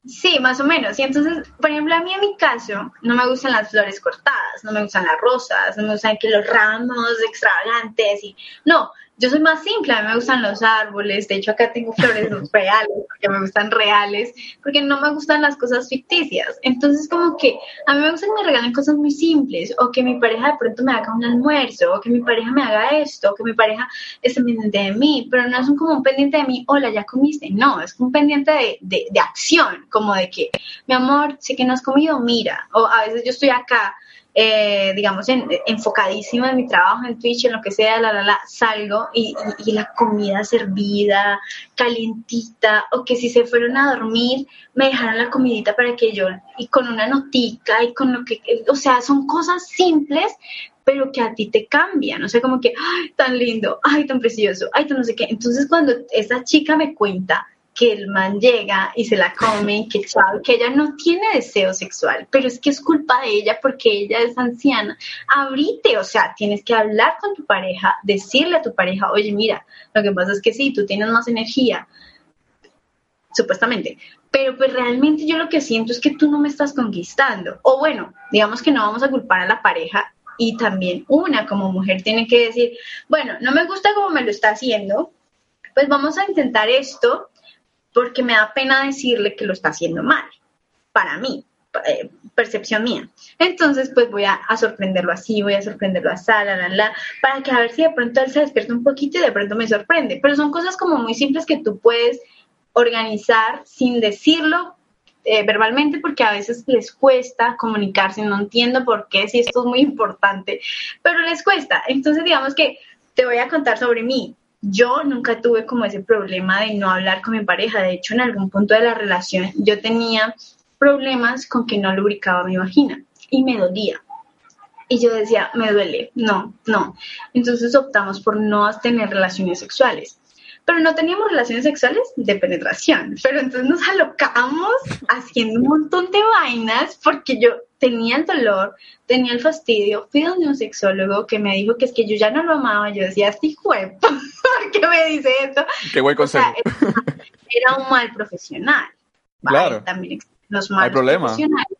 B: Sí, más o menos. Y entonces, por ejemplo, a mí en mi caso, no me gustan las flores cortadas, no me gustan las rosas, no me gustan que los ramos extravagantes y no, yo soy más simple, a mí me gustan los árboles, de hecho acá tengo flores [laughs] reales, porque me gustan reales, porque no me gustan las cosas ficticias. Entonces como que a mí me gusta que me regalen cosas muy simples, o que mi pareja de pronto me haga un almuerzo, o que mi pareja me haga esto, o que mi pareja esté pendiente de mí, pero no es un, como un pendiente de mí, hola, ya comiste, no, es un pendiente de, de, de acción, como de que, mi amor, sé que no has comido, mira, o a veces yo estoy acá eh, digamos, en, enfocadísima en mi trabajo, en Twitch, en lo que sea, la, la, la, salgo y, y, la comida servida, calientita, o que si se fueron a dormir, me dejaron la comidita para que yo, y con una notica, y con lo que, o sea, son cosas simples, pero que a ti te cambian, o sea, como que, ay, tan lindo, ay, tan precioso, ay, tan no sé qué. Entonces, cuando esa chica me cuenta que el man llega y se la come, que que ella no tiene deseo sexual, pero es que es culpa de ella porque ella es anciana. Abrite, o sea, tienes que hablar con tu pareja, decirle a tu pareja, oye, mira, lo que pasa es que sí, tú tienes más energía, supuestamente, pero pues realmente yo lo que siento es que tú no me estás conquistando. O bueno, digamos que no vamos a culpar a la pareja y también una como mujer tiene que decir, bueno, no me gusta como me lo está haciendo, pues vamos a intentar esto porque me da pena decirle que lo está haciendo mal, para mí, eh, percepción mía. Entonces, pues voy a, sorprenderlo así, voy a sorprenderlo así, la, la, la, para que a ver si de pronto él se despierta un poquito y de pronto me sorprende. Pero son cosas como muy simples que tú puedes organizar sin decirlo eh, verbalmente porque a veces les cuesta comunicarse, no entiendo por qué, si esto es muy importante, pero les cuesta. Entonces, digamos que te voy a contar sobre mí yo nunca tuve como ese problema de no hablar con mi pareja. De hecho, en algún punto de la relación yo tenía problemas con que no lubricaba mi vagina y me dolía. Y yo decía, me duele, no, no. Entonces optamos por no tener relaciones sexuales. Pero no teníamos relaciones sexuales de penetración. Pero entonces nos alocamos haciendo un montón de vainas porque yo tenía el dolor, tenía el fastidio. Fui donde un sexólogo que me dijo que es que yo ya no lo amaba. Yo decía, este hijo [laughs] ¿Qué me dice esto?
A: Qué buen consejo.
B: era, un mal profesional.
A: Claro.
B: También los malos profesionales.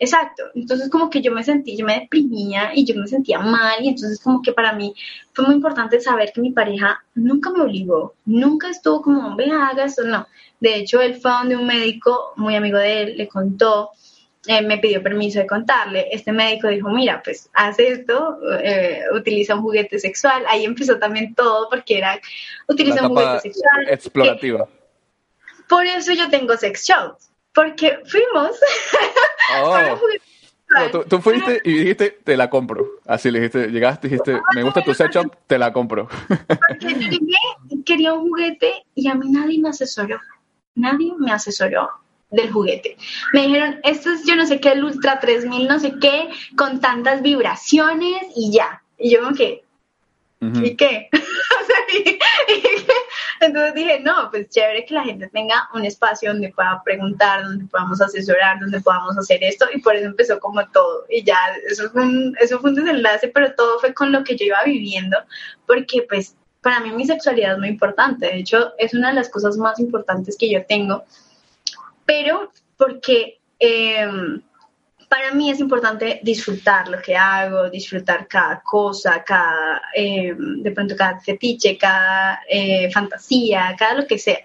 B: Exacto. Entonces como que yo me sentí, yo me deprimía y yo me sentía mal y entonces como que para mí fue muy importante saber que mi pareja nunca me obligó, nunca estuvo como, ve, haga esto, no. De hecho, él fue donde un médico muy amigo de él le contó eh, me pidió permiso de contarle. Este médico dijo, mira, pues haz esto, eh, utiliza un juguete sexual. Ahí empezó también todo porque era, utiliza un juguete sexual.
A: Explorativa.
B: por eso yo tengo sex shows, porque fuimos [laughs]
A: oh. tú, fuiste y dijiste, te la compro. Así le dijiste, llegaste dijiste, me gusta tu sex shop, te la compro.
B: porque llegué, quería un juguete y a mí nadie me asesoró. Nadie me asesoró del juguete. Me dijeron, esto es yo no sé qué, el Ultra 3000, no sé qué, con tantas vibraciones y ya. Y yo como que, ¿y qué? [laughs] entonces dije, no, pues chévere que la gente tenga un espacio donde pueda preguntar, donde podamos asesorar, donde podamos hacer esto y por eso empezó como todo. Y ya, eso fue un, eso fue un desenlace, pero todo fue con lo que yo iba viviendo, porque pues para mí mi sexualidad es muy importante. De hecho, es una de las cosas más importantes que yo tengo pero porque em, para mí es importante disfrutar lo que hago, disfrutar cada cosa, cada, em, de pronto cada fetiche, cada eh, fantasía, cada lo que sea.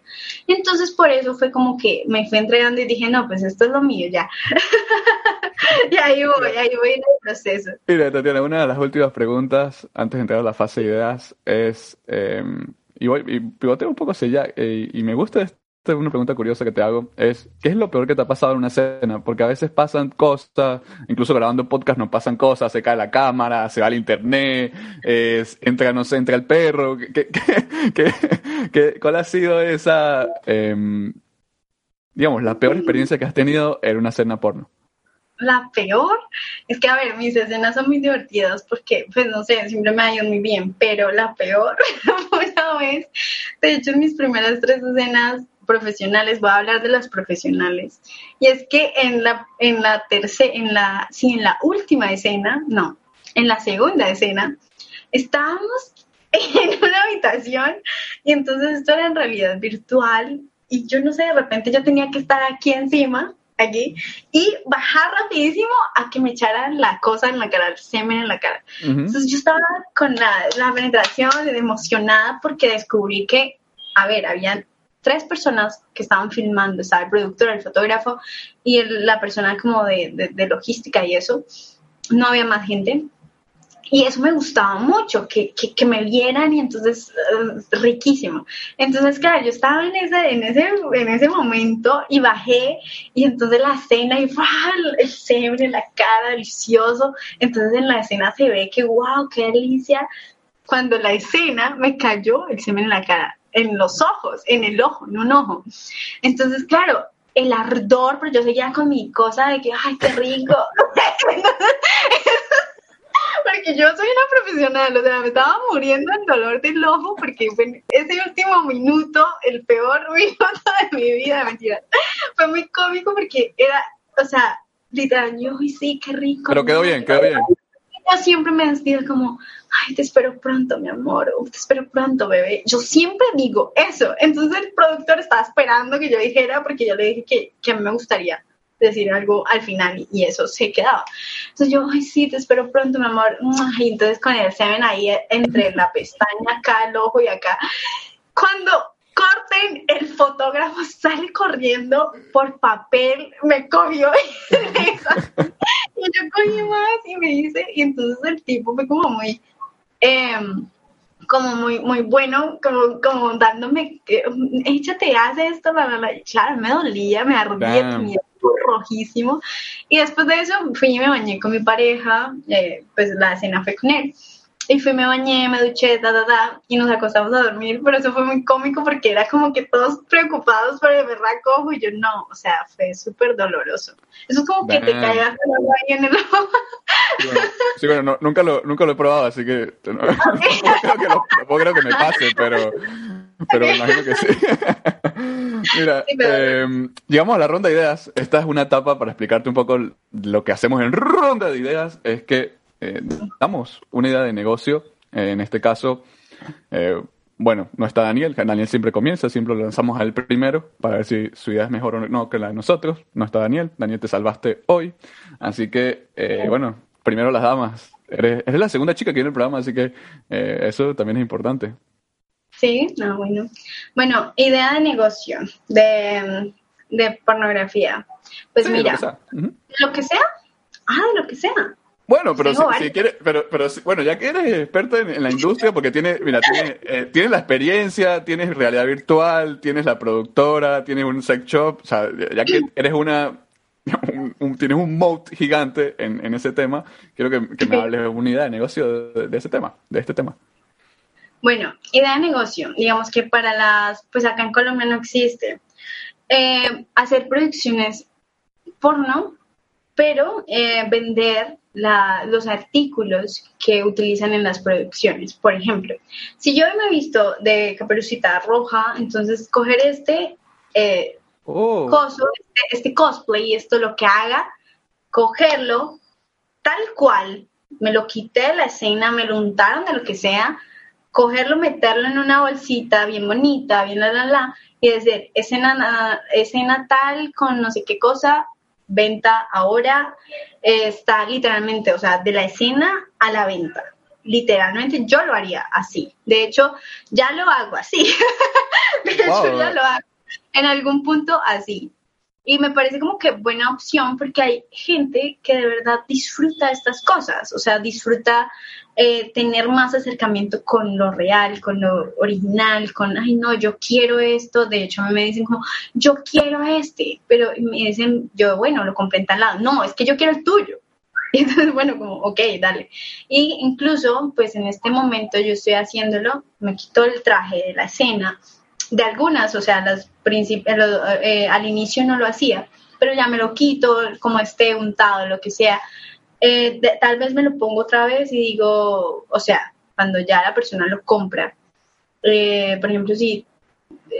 B: Entonces por eso fue como que me fui entregando y dije, no, pues esto es lo mío ya. [laughs] y ahí voy, ahí voy en el proceso.
A: Mira, Tatiana, una de las últimas preguntas antes de entrar a la fase de ideas es, em, y, voy, y pivoteo un poco hacia allá, eh, y me gusta una pregunta curiosa que te hago es, ¿qué es lo peor que te ha pasado en una escena? Porque a veces pasan cosas, incluso grabando podcast nos pasan cosas, se cae la cámara, se va al internet, entra, no sé, entra el perro. [laughs] ¿Qué, qué, cuál ha sido esa, em, digamos, la peor experiencia que has tenido en una escena porno?
B: la peor es que, a ver, mis escenas son muy divertidas porque, pues no sé, siempre me ha ido muy bien, pero la peor [laughs] una vez, de hecho, en mis primeras tres escenas profesionales, voy a hablar de las profesionales, y es que en la, en la tercera, en la, sí, en la última escena, no, en la segunda escena, estábamos [laughs] en una habitación y entonces esto era en realidad virtual y yo no sé, de repente yo tenía que estar aquí encima aquí y bajar rapidísimo a que me echaran la cosa en la cara, el semen en la cara. Entonces yo estaba con la, la penetración emocionada porque descubrí que, a ver, habían tres personas que estaban filmando, estaba el productor, el fotógrafo y la persona como de, de, logística y eso. No había más gente. Y eso me gustaba mucho, que, que, que me vieran y entonces uh, riquísimo. Entonces, claro, yo estaba en ese, en, ese, en ese momento y bajé y entonces la escena y ¡wow! el en la cara, delicioso. Entonces en la escena se ve que wow, qué delicia. Cuando la escena me cayó el semen en la cara en los ojos, en el ojo, en un ojo. Entonces, claro, el ardor, pero yo seguía con mi cosa de que, ay, qué rico. [laughs] porque yo soy una profesional, o sea, me estaba muriendo el dolor del ojo porque fue ese último minuto, el peor [laughs] minuto de mi vida, mentira. Fue muy cómico porque era, o sea, literal, yo, sí, qué rico.
A: Pero quedó bien, quedó bien.
B: Yo siempre me despido como, ay, te espero pronto, mi amor, te espero pronto, bebé. Yo siempre digo eso. Entonces el productor estaba esperando que yo dijera, porque yo le dije que, que a mí me gustaría decir algo al final y eso se quedaba. Entonces yo, ay, sí, te espero pronto, mi amor. Y entonces con el semen ahí entre la pestaña acá, el ojo y acá. Cuando corten, el fotógrafo sale corriendo por papel, me cogió [laughs] y yo cogí más y me dice, y entonces el tipo fue como muy, em, como muy, muy bueno, como, como dándome, échate, haz esto, la, la, la. claro, me dolía, me ardía, tenía rojísimo, y después de eso fui y me bañé con mi pareja, eh, pues la cena fue con él, y fui, me bañé, me duché, da, da, da, y nos acostamos a dormir, pero eso fue muy cómico porque era como que todos preocupados por el berraco y yo no, o sea, fue súper doloroso. Eso es como que te caigas en el ojo.
A: sí, bueno, nunca, lo, nunca lo he probado, así que [laughs] no, creo que lo, creo que me pase, pero, pero me imagino que sí. [laughs] Mira, em, llegamos a la ronda de ideas. Esta es una etapa para explicarte un poco lo que hacemos en ronda de ideas. Es que eh, damos una idea de negocio. Eh, en este caso, eh, bueno, no está Daniel, Daniel siempre comienza, siempre lo lanzamos a él primero para ver si su idea es mejor o no que la de nosotros. No está Daniel, Daniel te salvaste hoy. Así que, bueno, primero las damas. Eres, la segunda chica que viene el programa, así que eso también es importante.
B: Sí, no, bueno. Bueno, idea de negocio, de, de pornografía. Pues mira, lo que sea. Ah, de lo que sea.
A: Bueno, pero si, quieres, pero, pero bueno, ya que eres experta en, la industria, porque tiene, mira, tiene, eh, la experiencia, tienes realidad virtual, tienes la productora, tienes un sex shop, o sea, ya que eres una, [laughs] tienes un moat gigante en, en ese tema, quiero que, que me hables de una idea de negocio de, ese tema, de este tema.
B: Bueno, idea de negocio, digamos que para las, pues acá en Colombia no existe. Eh, hacer producciones porno, pero eh, vender los artículos que utilizan en las producciones. Por ejemplo, si yo me he visto de caperucita roja, entonces coger este eh, oh. coso, este, este, cosplay, esto lo que haga, cogerlo tal cual, me lo quité de la escena, me lo untaron de lo que sea, cogerlo, meterlo en una bolsita bien bonita, bien la la la, y decir, escena, escena tal con no sé qué cosa, venta ahora eh, está literalmente, o sea, de la escena a la venta. Literalmente yo lo haría así. De hecho, ya lo hago así. [laughs] de hecho, ya lo hago en algún punto así. Y me parece como que buena opción porque hay gente que de verdad disfruta estas cosas, o sea, disfruta eh, tener más acercamiento con lo real, con lo original, con, ay, no, yo quiero esto. De hecho, me dicen como, yo quiero este, pero me dicen, yo, bueno, lo compré en tal lado. No, es que yo quiero el tuyo. Y [laughs] entonces, bueno, como, ok, dale. Y incluso, pues en este momento yo estoy haciéndolo, me quito el traje de la escena de algunas, o sea, las eh, al inicio no lo hacía, pero ya me lo quito, como esté untado, lo que sea. Eh, tal vez me lo pongo otra vez y digo, o sea, cuando ya la persona lo compra, eh, por ejemplo, si,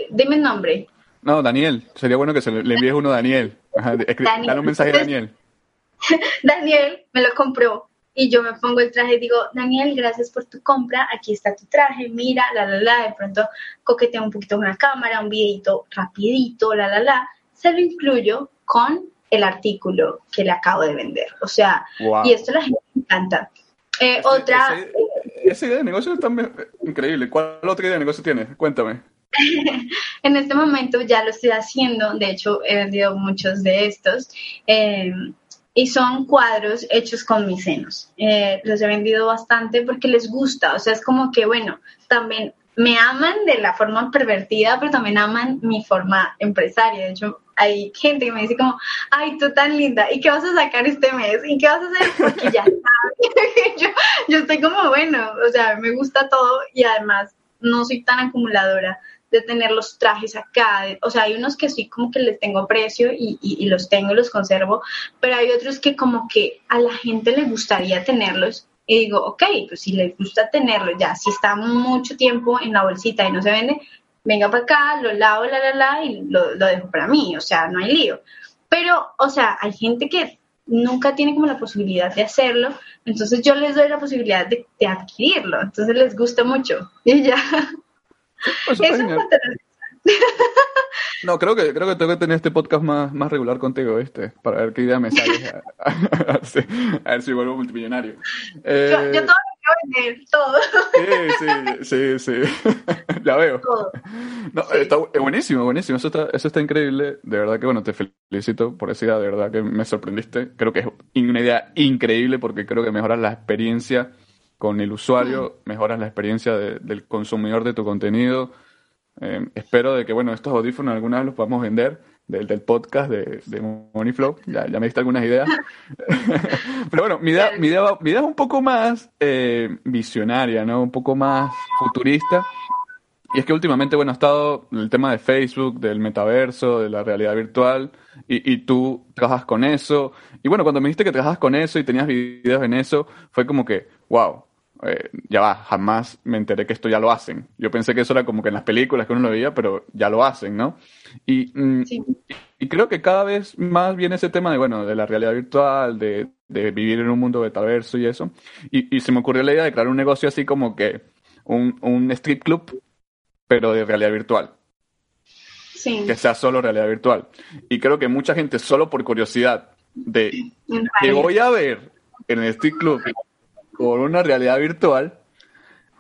B: dime el nombre.
A: No, Daniel, sería bueno que se le envíes uno a Daniel. Dale un mensaje a Daniel. [laughs]
B: Daniel me lo compró y yo me pongo el traje y digo, Daniel, gracias por tu compra, aquí está tu traje, mira, la, la, la, de pronto coqueteo un poquito con la cámara, un videito rapidito, la, la, la, se lo incluyo con el artículo que le acabo de vender. O sea, y esto a la gente le encanta. Eh, otra...
A: esa idea de negocio está increíble. ¿Cuál otra idea de negocio tienes? Cuéntame. [laughs]
B: en este momento ya lo estoy haciendo, de hecho he vendido muchos de estos. Eh, y son cuadros hechos con mis senos. Eh, los he vendido bastante porque les gusta, o sea, es como que, bueno, también me aman de la forma pervertida, pero también aman mi forma empresaria. De hecho, hay gente que me dice como, ay, tú tan linda, ¿y qué vas a sacar este mes? ¿Y qué vas a hacer? Porque ya [laughs] [laughs] yo, yo estoy como, bueno, o sea, me gusta todo y además no soy tan acumuladora de tener los trajes acá. O sea, hay unos que sí como que les tengo precio y, y, los tengo, los conservo, pero hay otros que como que a la gente le gustaría tenerlos. Y digo, ok, pues si les gusta tenerlo ya, si está mucho tiempo en la bolsita y no se vende, venga para acá, lo lavo, la, la, la, y lo, lo dejo para mí, o sea, no hay lío. Pero, o sea, hay gente que nunca tiene como la posibilidad de hacerlo, entonces yo les doy la posibilidad de, de adquirirlo, entonces les gusta mucho y ya. [laughs] [laughs] Pues [laughs]
A: no, creo que creo que tengo que tener este podcast más, más regular contigo, este, para ver qué idea me sale. [laughs] a, ver, si, vuelvo multimillonario.
B: Eh, yo, todo lo quiero vender, todo.
A: Sí, sí, sí, sí. ya veo. No, está buenísimo, buenísimo. Eso está, eso está increíble. De verdad que, bueno, te felicito por esa idea. De verdad que me sorprendiste. Creo que es una idea increíble porque creo que mejoras la experiencia con el usuario, mejoras la experiencia del consumidor de tu contenido. Eh, espero de que, bueno, estos audífonos alguna vez los podamos vender del, del podcast de, de Moneyflow. Ya, ya me diste algunas ideas. [laughs] Pero bueno, mi idea, mi idea, mi idea es un poco más eh, visionaria, ¿no? Un poco más futurista. Y es que últimamente, bueno, ha estado el tema de Facebook, del metaverso, de la realidad virtual, y, y, tú trabajas con eso. Y bueno, cuando me dijiste que trabajas con eso y tenías videos en eso, fue como que, wow, eh, ya va, jamás me enteré que esto ya lo hacen. Yo pensé que eso era como que en las películas que uno lo veía, pero ya lo hacen, ¿no? Y, mm, y, creo que cada vez más viene ese tema de, bueno, de la realidad virtual, de, de vivir en un mundo metaverso y eso. Y, y, se me ocurrió la idea de crear un negocio así como que un, un street club, pero de realidad virtual. Sí. Que sea solo realidad virtual. Y creo que mucha gente, solo por curiosidad, de que voy a ver en el street club con una realidad virtual,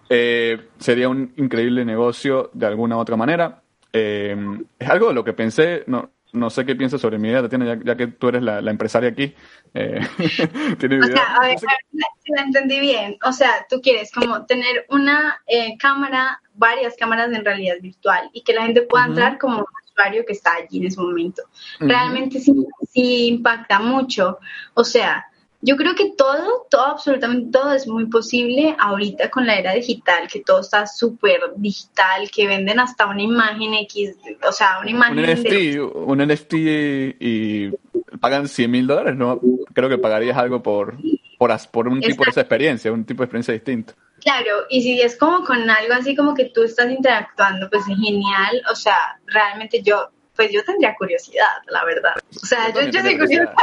A: eh, sería un increíble negocio de alguna u otra manera. Eh, es algo de lo que pensé, no, no sé qué piensas sobre mi idea, Tatiana, ya, que tú eres la, empresaria aquí.
B: Eh, [laughs] o sea, a ver, si la entendí bien. O sea, tú quieres como tener una cámara, varias cámaras en realidad virtual y que la gente pueda entrar como usuario que está allí en ese momento. Realmente sí, sí impacta mucho. O sea, yo creo que todo, todo, absolutamente todo es muy posible ahorita con la era digital, que todo está súper digital, que venden hasta una imagen X, o sea, una imagen...
A: Un NFT, un NFT y, pagan 100 mil dólares, ¿no? Creo que pagarías algo por, por, por un tipo de esa experiencia, un tipo de experiencia distinto.
B: Claro, y si es como con algo así como que tú estás interactuando, pues es genial, o sea, realmente yo pues yo tendría curiosidad, la verdad. O sea, yo, yo, soy curiosa.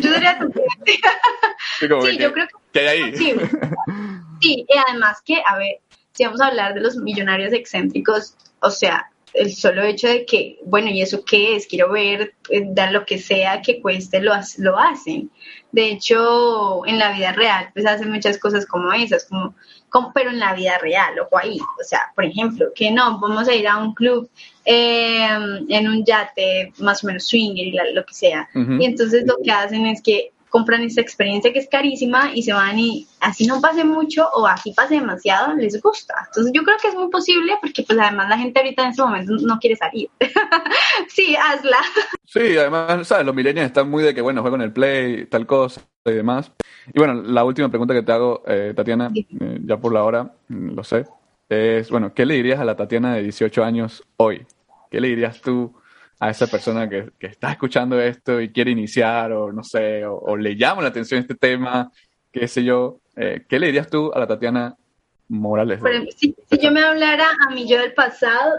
B: yo sería tu Sí, yo creo que...
A: ¿Qué hay ahí?
B: Sí, sí, y además que, a ver, si vamos a hablar de los millonarios excéntricos, o sea, el solo hecho de que, bueno, ¿y eso qué es? Quiero ver, eh, da lo que sea que cueste, lo, lo hacen. De hecho, en la vida real, pues hacen muchas cosas como esas, como, como pero en la vida real, ojo ahí. O sea, por ejemplo, que no, vamos a ir a un club eh, en un yate más o menos swinger y lo que sea. Y entonces lo que hacen es que compran esta experiencia que es carísima y se van y así no pase mucho o así pase demasiado, les gusta. Entonces yo creo que es muy posible porque pues además la gente ahorita en ese momento no quiere salir. [laughs] sí, hazla.
A: Sí, además, ¿sabes? Los millennials están muy de que, bueno, juegan el play, tal cosa y demás. Y bueno, la última pregunta que te hago, eh, Tatiana, eh, ya por la hora, mm, lo sé, es, bueno, ¿qué le dirías a la Tatiana de 18 años hoy? ¿Qué le dirías tú a esa persona que, está escuchando esto y quiere iniciar o no sé, o, le llama la atención este tema, qué sé yo? Eh, ¿Qué le dirías tú a la Tatiana Morales?
B: si, yo me hablara a mi yo del pasado,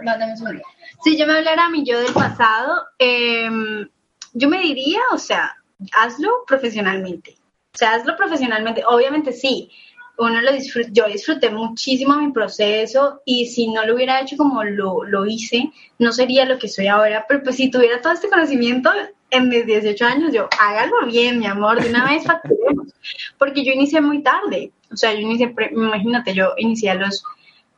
B: Si yo me hablara a mi yo del pasado, em, yo me diría, o sea, hazlo profesionalmente. O sea, hazlo profesionalmente. Obviamente sí, uno lo disfrut yo disfruté muchísimo mi proceso y si no lo hubiera hecho como lo, lo, hice, no sería lo que soy ahora, pero pues si tuviera todo este conocimiento en mis 18 años, yo hágalo bien, mi amor, de una vez facturemos, porque yo inicié muy tarde, o sea, yo inicié, imagínate, yo inicié a los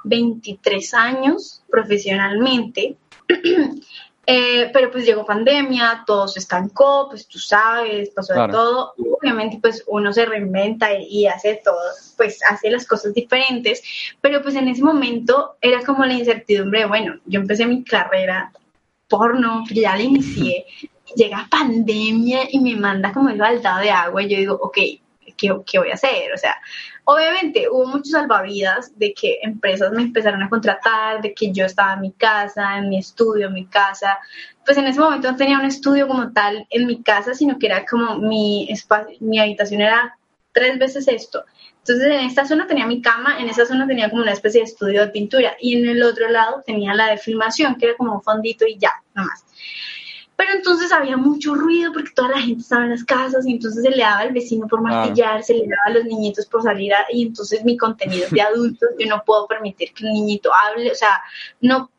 B: 23 años profesionalmente [clears throat] Eh, pero pues llegó pandemia, todo se estancó, pues tú sabes, pasó de todo. Obviamente pues uno se reinventa y, hace todo, pues hace las cosas diferentes, pero pues en ese momento era como la incertidumbre, bueno, yo empecé mi carrera porno, ya la inicié, [laughs] llega pandemia y me manda como el baldado de agua y yo digo, ok, ¿qué, ¿qué voy a hacer? O sea, Obviamente hubo muchos salvavidas de que empresas me empezaron a contratar, de que yo estaba en mi casa, en mi estudio, en mi casa. Pues en ese momento no tenía un estudio como tal en mi casa, sino que era como mi espacio, mi habitación era tres veces esto. Entonces en esta zona tenía mi cama, en esa zona tenía como una especie de estudio de pintura y en el otro lado tenía la de filmación, que era como un fondito y ya, nomás. Pero entonces había mucho ruido porque toda la gente estaba en las casas y entonces se le daba al vecino por martillar, se le daba a los niñitos por salir y entonces mi contenido es de adultos, yo no puedo permitir que el niñito hable, o sea, no,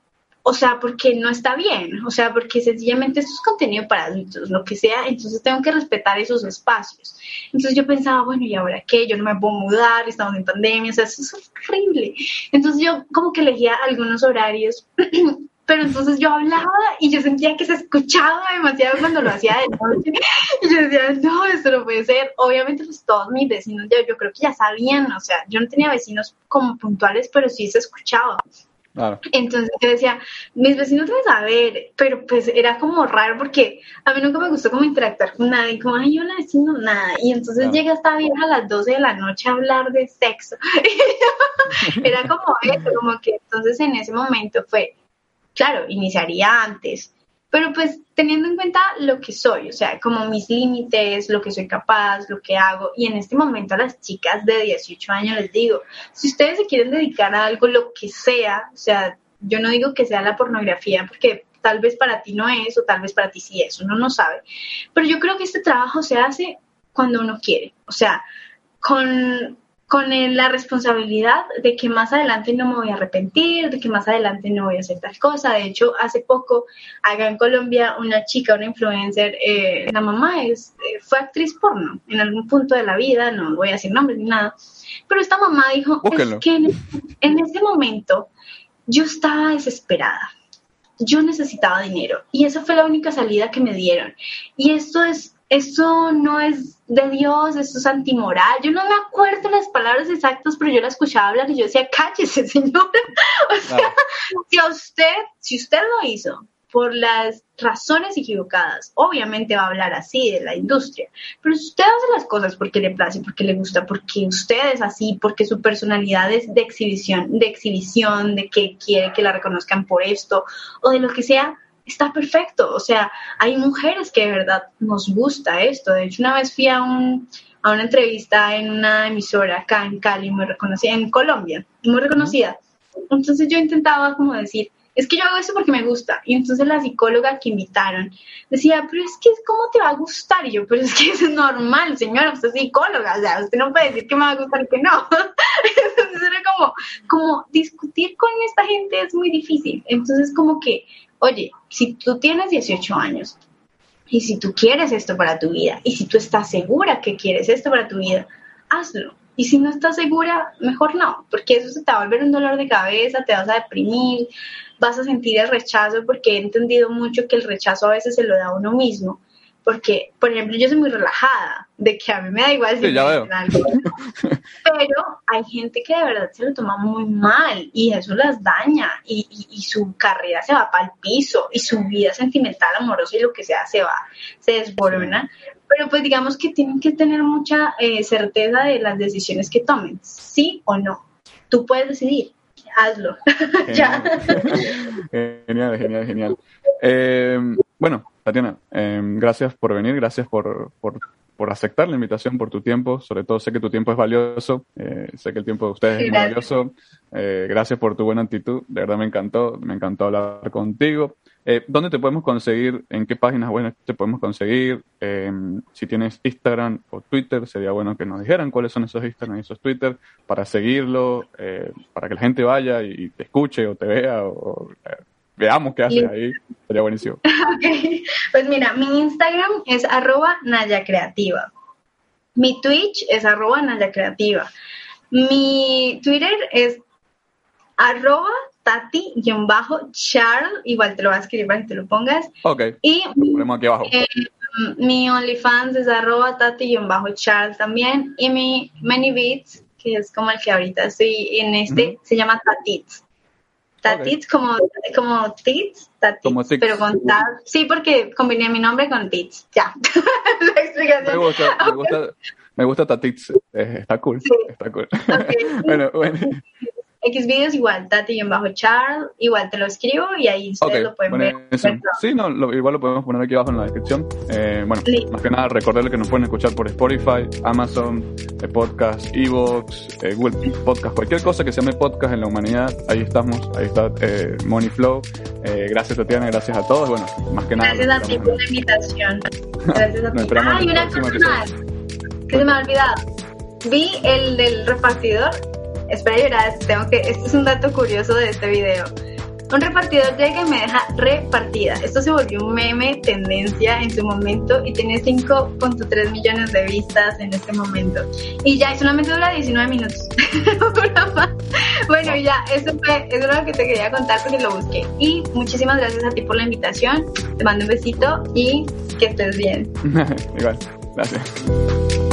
B: o sea, porque no está bien, o sea, porque sencillamente esto es contenido para adultos, lo que sea, entonces tengo que respetar esos espacios. Entonces yo pensaba, bueno, ¿y ahora qué? Yo no me puedo mudar, estamos en pandemia, o sea, eso es horrible. Entonces yo como que elegía algunos horarios [clears throat] pero entonces yo hablaba y yo sentía que se escuchaba demasiado cuando lo hacía de noche. Y yo decía, no, esto no puede ser. Obviamente, pues todos mis vecinos, yo, yo creo que ya sabían, o sea, yo no tenía vecinos como puntuales, pero sí se escuchaba. Entonces yo decía, mis vecinos deben saber, pero pues era como raro porque a mí nunca me gustó como interactuar con nadie, como, ay, yo no vecino nada. Y entonces llega esta vieja a las 12 de la noche a hablar de sexo. [laughs] era como eso, como que entonces en ese momento fue, claro, iniciaría antes, pero pues teniendo en cuenta lo que soy, o sea, como mis límites, lo que soy capaz, lo que hago, y en este momento a las chicas de 18 años les digo, si ustedes se quieren dedicar a algo, lo que sea, o sea, yo no digo que sea la pornografía, porque tal vez para ti no es, o tal vez para ti sí es, uno no sabe, pero yo creo que este trabajo se hace cuando uno quiere, o sea, con, con la responsabilidad de que más adelante no me voy a arrepentir, de que más adelante no voy a hacer tal cosa. De hecho, hace poco, acá en Colombia, una chica, una influencer, eh, la mamá es, eh, fue actriz porno en algún punto de la vida, no voy a decir nombres ni nada, pero esta mamá dijo, es que en, en ese momento yo estaba desesperada, yo necesitaba dinero y esa fue la única salida que me dieron. Y esto es eso no es de Dios, eso es antimoral. Yo no me acuerdo las palabras exactas, pero yo la escuchaba hablar y yo decía, cállese, [laughs] señora. o sea, si usted, si usted lo hizo por las razones equivocadas, obviamente va a hablar así de la industria. Pero si usted hace las cosas porque le place, porque le gusta, porque usted es así, porque su personalidad es de exhibición, de exhibición, de que quiere que la reconozcan por esto o de lo que sea, está perfecto. O sea, hay mujeres que de verdad nos gusta esto. De hecho, una vez fui a, un, a una entrevista en una emisora acá en Cali, muy reconocida, en Colombia, muy reconocida. Entonces yo intentaba como decir, es que yo hago eso porque me gusta. Y entonces la psicóloga que invitaron decía, pero es que ¿cómo te va a gustar? Yo, pero es que es normal, señora, usted es psicóloga, o sea, usted no puede decir que me va a gustar que no. [laughs] entonces era como, como discutir con esta gente es muy difícil. Entonces como que oye, si tú tienes 18 años y si tú quieres esto para tu vida y si tú estás segura que quieres esto para tu vida, hazlo. Y si no estás segura, mejor no, porque eso se te va a volver un dolor de cabeza, te vas a deprimir, vas a sentir el rechazo, porque he entendido mucho que el rechazo a veces se lo da a uno mismo porque, por ejemplo, yo soy muy relajada, de que a mí me da igual si
A: algo,
B: pero hay gente que de verdad se lo toma muy mal y eso las daña y, y, su carrera se va para el piso y su vida sentimental, amorosa y lo que sea se va, se desborona. Pero pues digamos que tienen que tener mucha eh, certeza de las decisiones que tomen, sí o no. Tú puedes decidir. hazlo. [laughs] ya.
A: genial, genial, genial. Eh, bueno, Tatiana, eh, gracias por venir, gracias por, por, por, aceptar la invitación, por tu tiempo. Sobre todo sé que tu tiempo es valioso, eh, sé que el tiempo de ustedes es valioso. Eh, gracias por tu buena actitud, de verdad me encantó, me encantó hablar contigo. Eh, ¿Dónde te podemos conseguir? ¿En qué páginas web te podemos conseguir? Eh, si tienes Instagram o Twitter, sería bueno que nos dijeran cuáles son esos Instagram y esos Twitter para seguirlo, eh, para que la gente vaya y te escuche o te vea o, veamos qué haces ahí. Sería buenísimo. [laughs]
B: Okay. Pues mira, mi Instagram es arroba Naya Creativa. Mi Twitch es arroba Naya Creativa. Mi Twitter es arroba Tati-Charles, igual te lo voy a escribir para que te lo pongas.
A: Ok.
B: Y
A: lo ponemos aquí abajo.
B: Eh, mi OnlyFans es arroba Tati-Charles también. Y mi ManyBeats, que es como el que ahorita estoy en este, se llama Tatits. Tatits como, como tits, tatits, como pero con tat. Sí, porque combiné mi nombre con tits. Ya. [laughs] La explicación.
A: Me gusta, me gusta, me gusta Tatits. Eh, está cool. Sí. Está cool. Okay. [laughs] bueno, bueno.
B: X videos igual, Tati bajo Charles, igual te lo escribo y ahí ustedes lo pueden ver.
A: Sí, no, igual lo podemos poner aquí abajo en la descripción. Eh, bueno, más que nada recordarles que nos pueden escuchar por Spotify, Amazon, eh, Podcast, Evox, eh, Google Podcast, cualquier cosa que se llame podcast en la humanidad, ahí estamos, ahí está eh, Money Flow. Eh, gracias Tatiana, gracias a todos. Bueno, más que nada.
B: Gracias a ti por la invitación. [laughs] Gracias a ti. Ah, y una cosa más, que se me ha olvidado. Vi el del repartidor espera llorar, tengo que, este es un dato curioso de este video. Un repartidor llega y me deja repartida. Esto se volvió un meme tendencia en su momento y tiene 5.3 millones de vistas en este momento. Y ya, y solamente dura 19 minutos. [laughs] bueno, ya, eso, fue, eso es lo que te quería contar porque lo busqué. Y muchísimas gracias a ti por la invitación. Te mando un besito y que estés bien. [laughs]
A: Igual, gracias.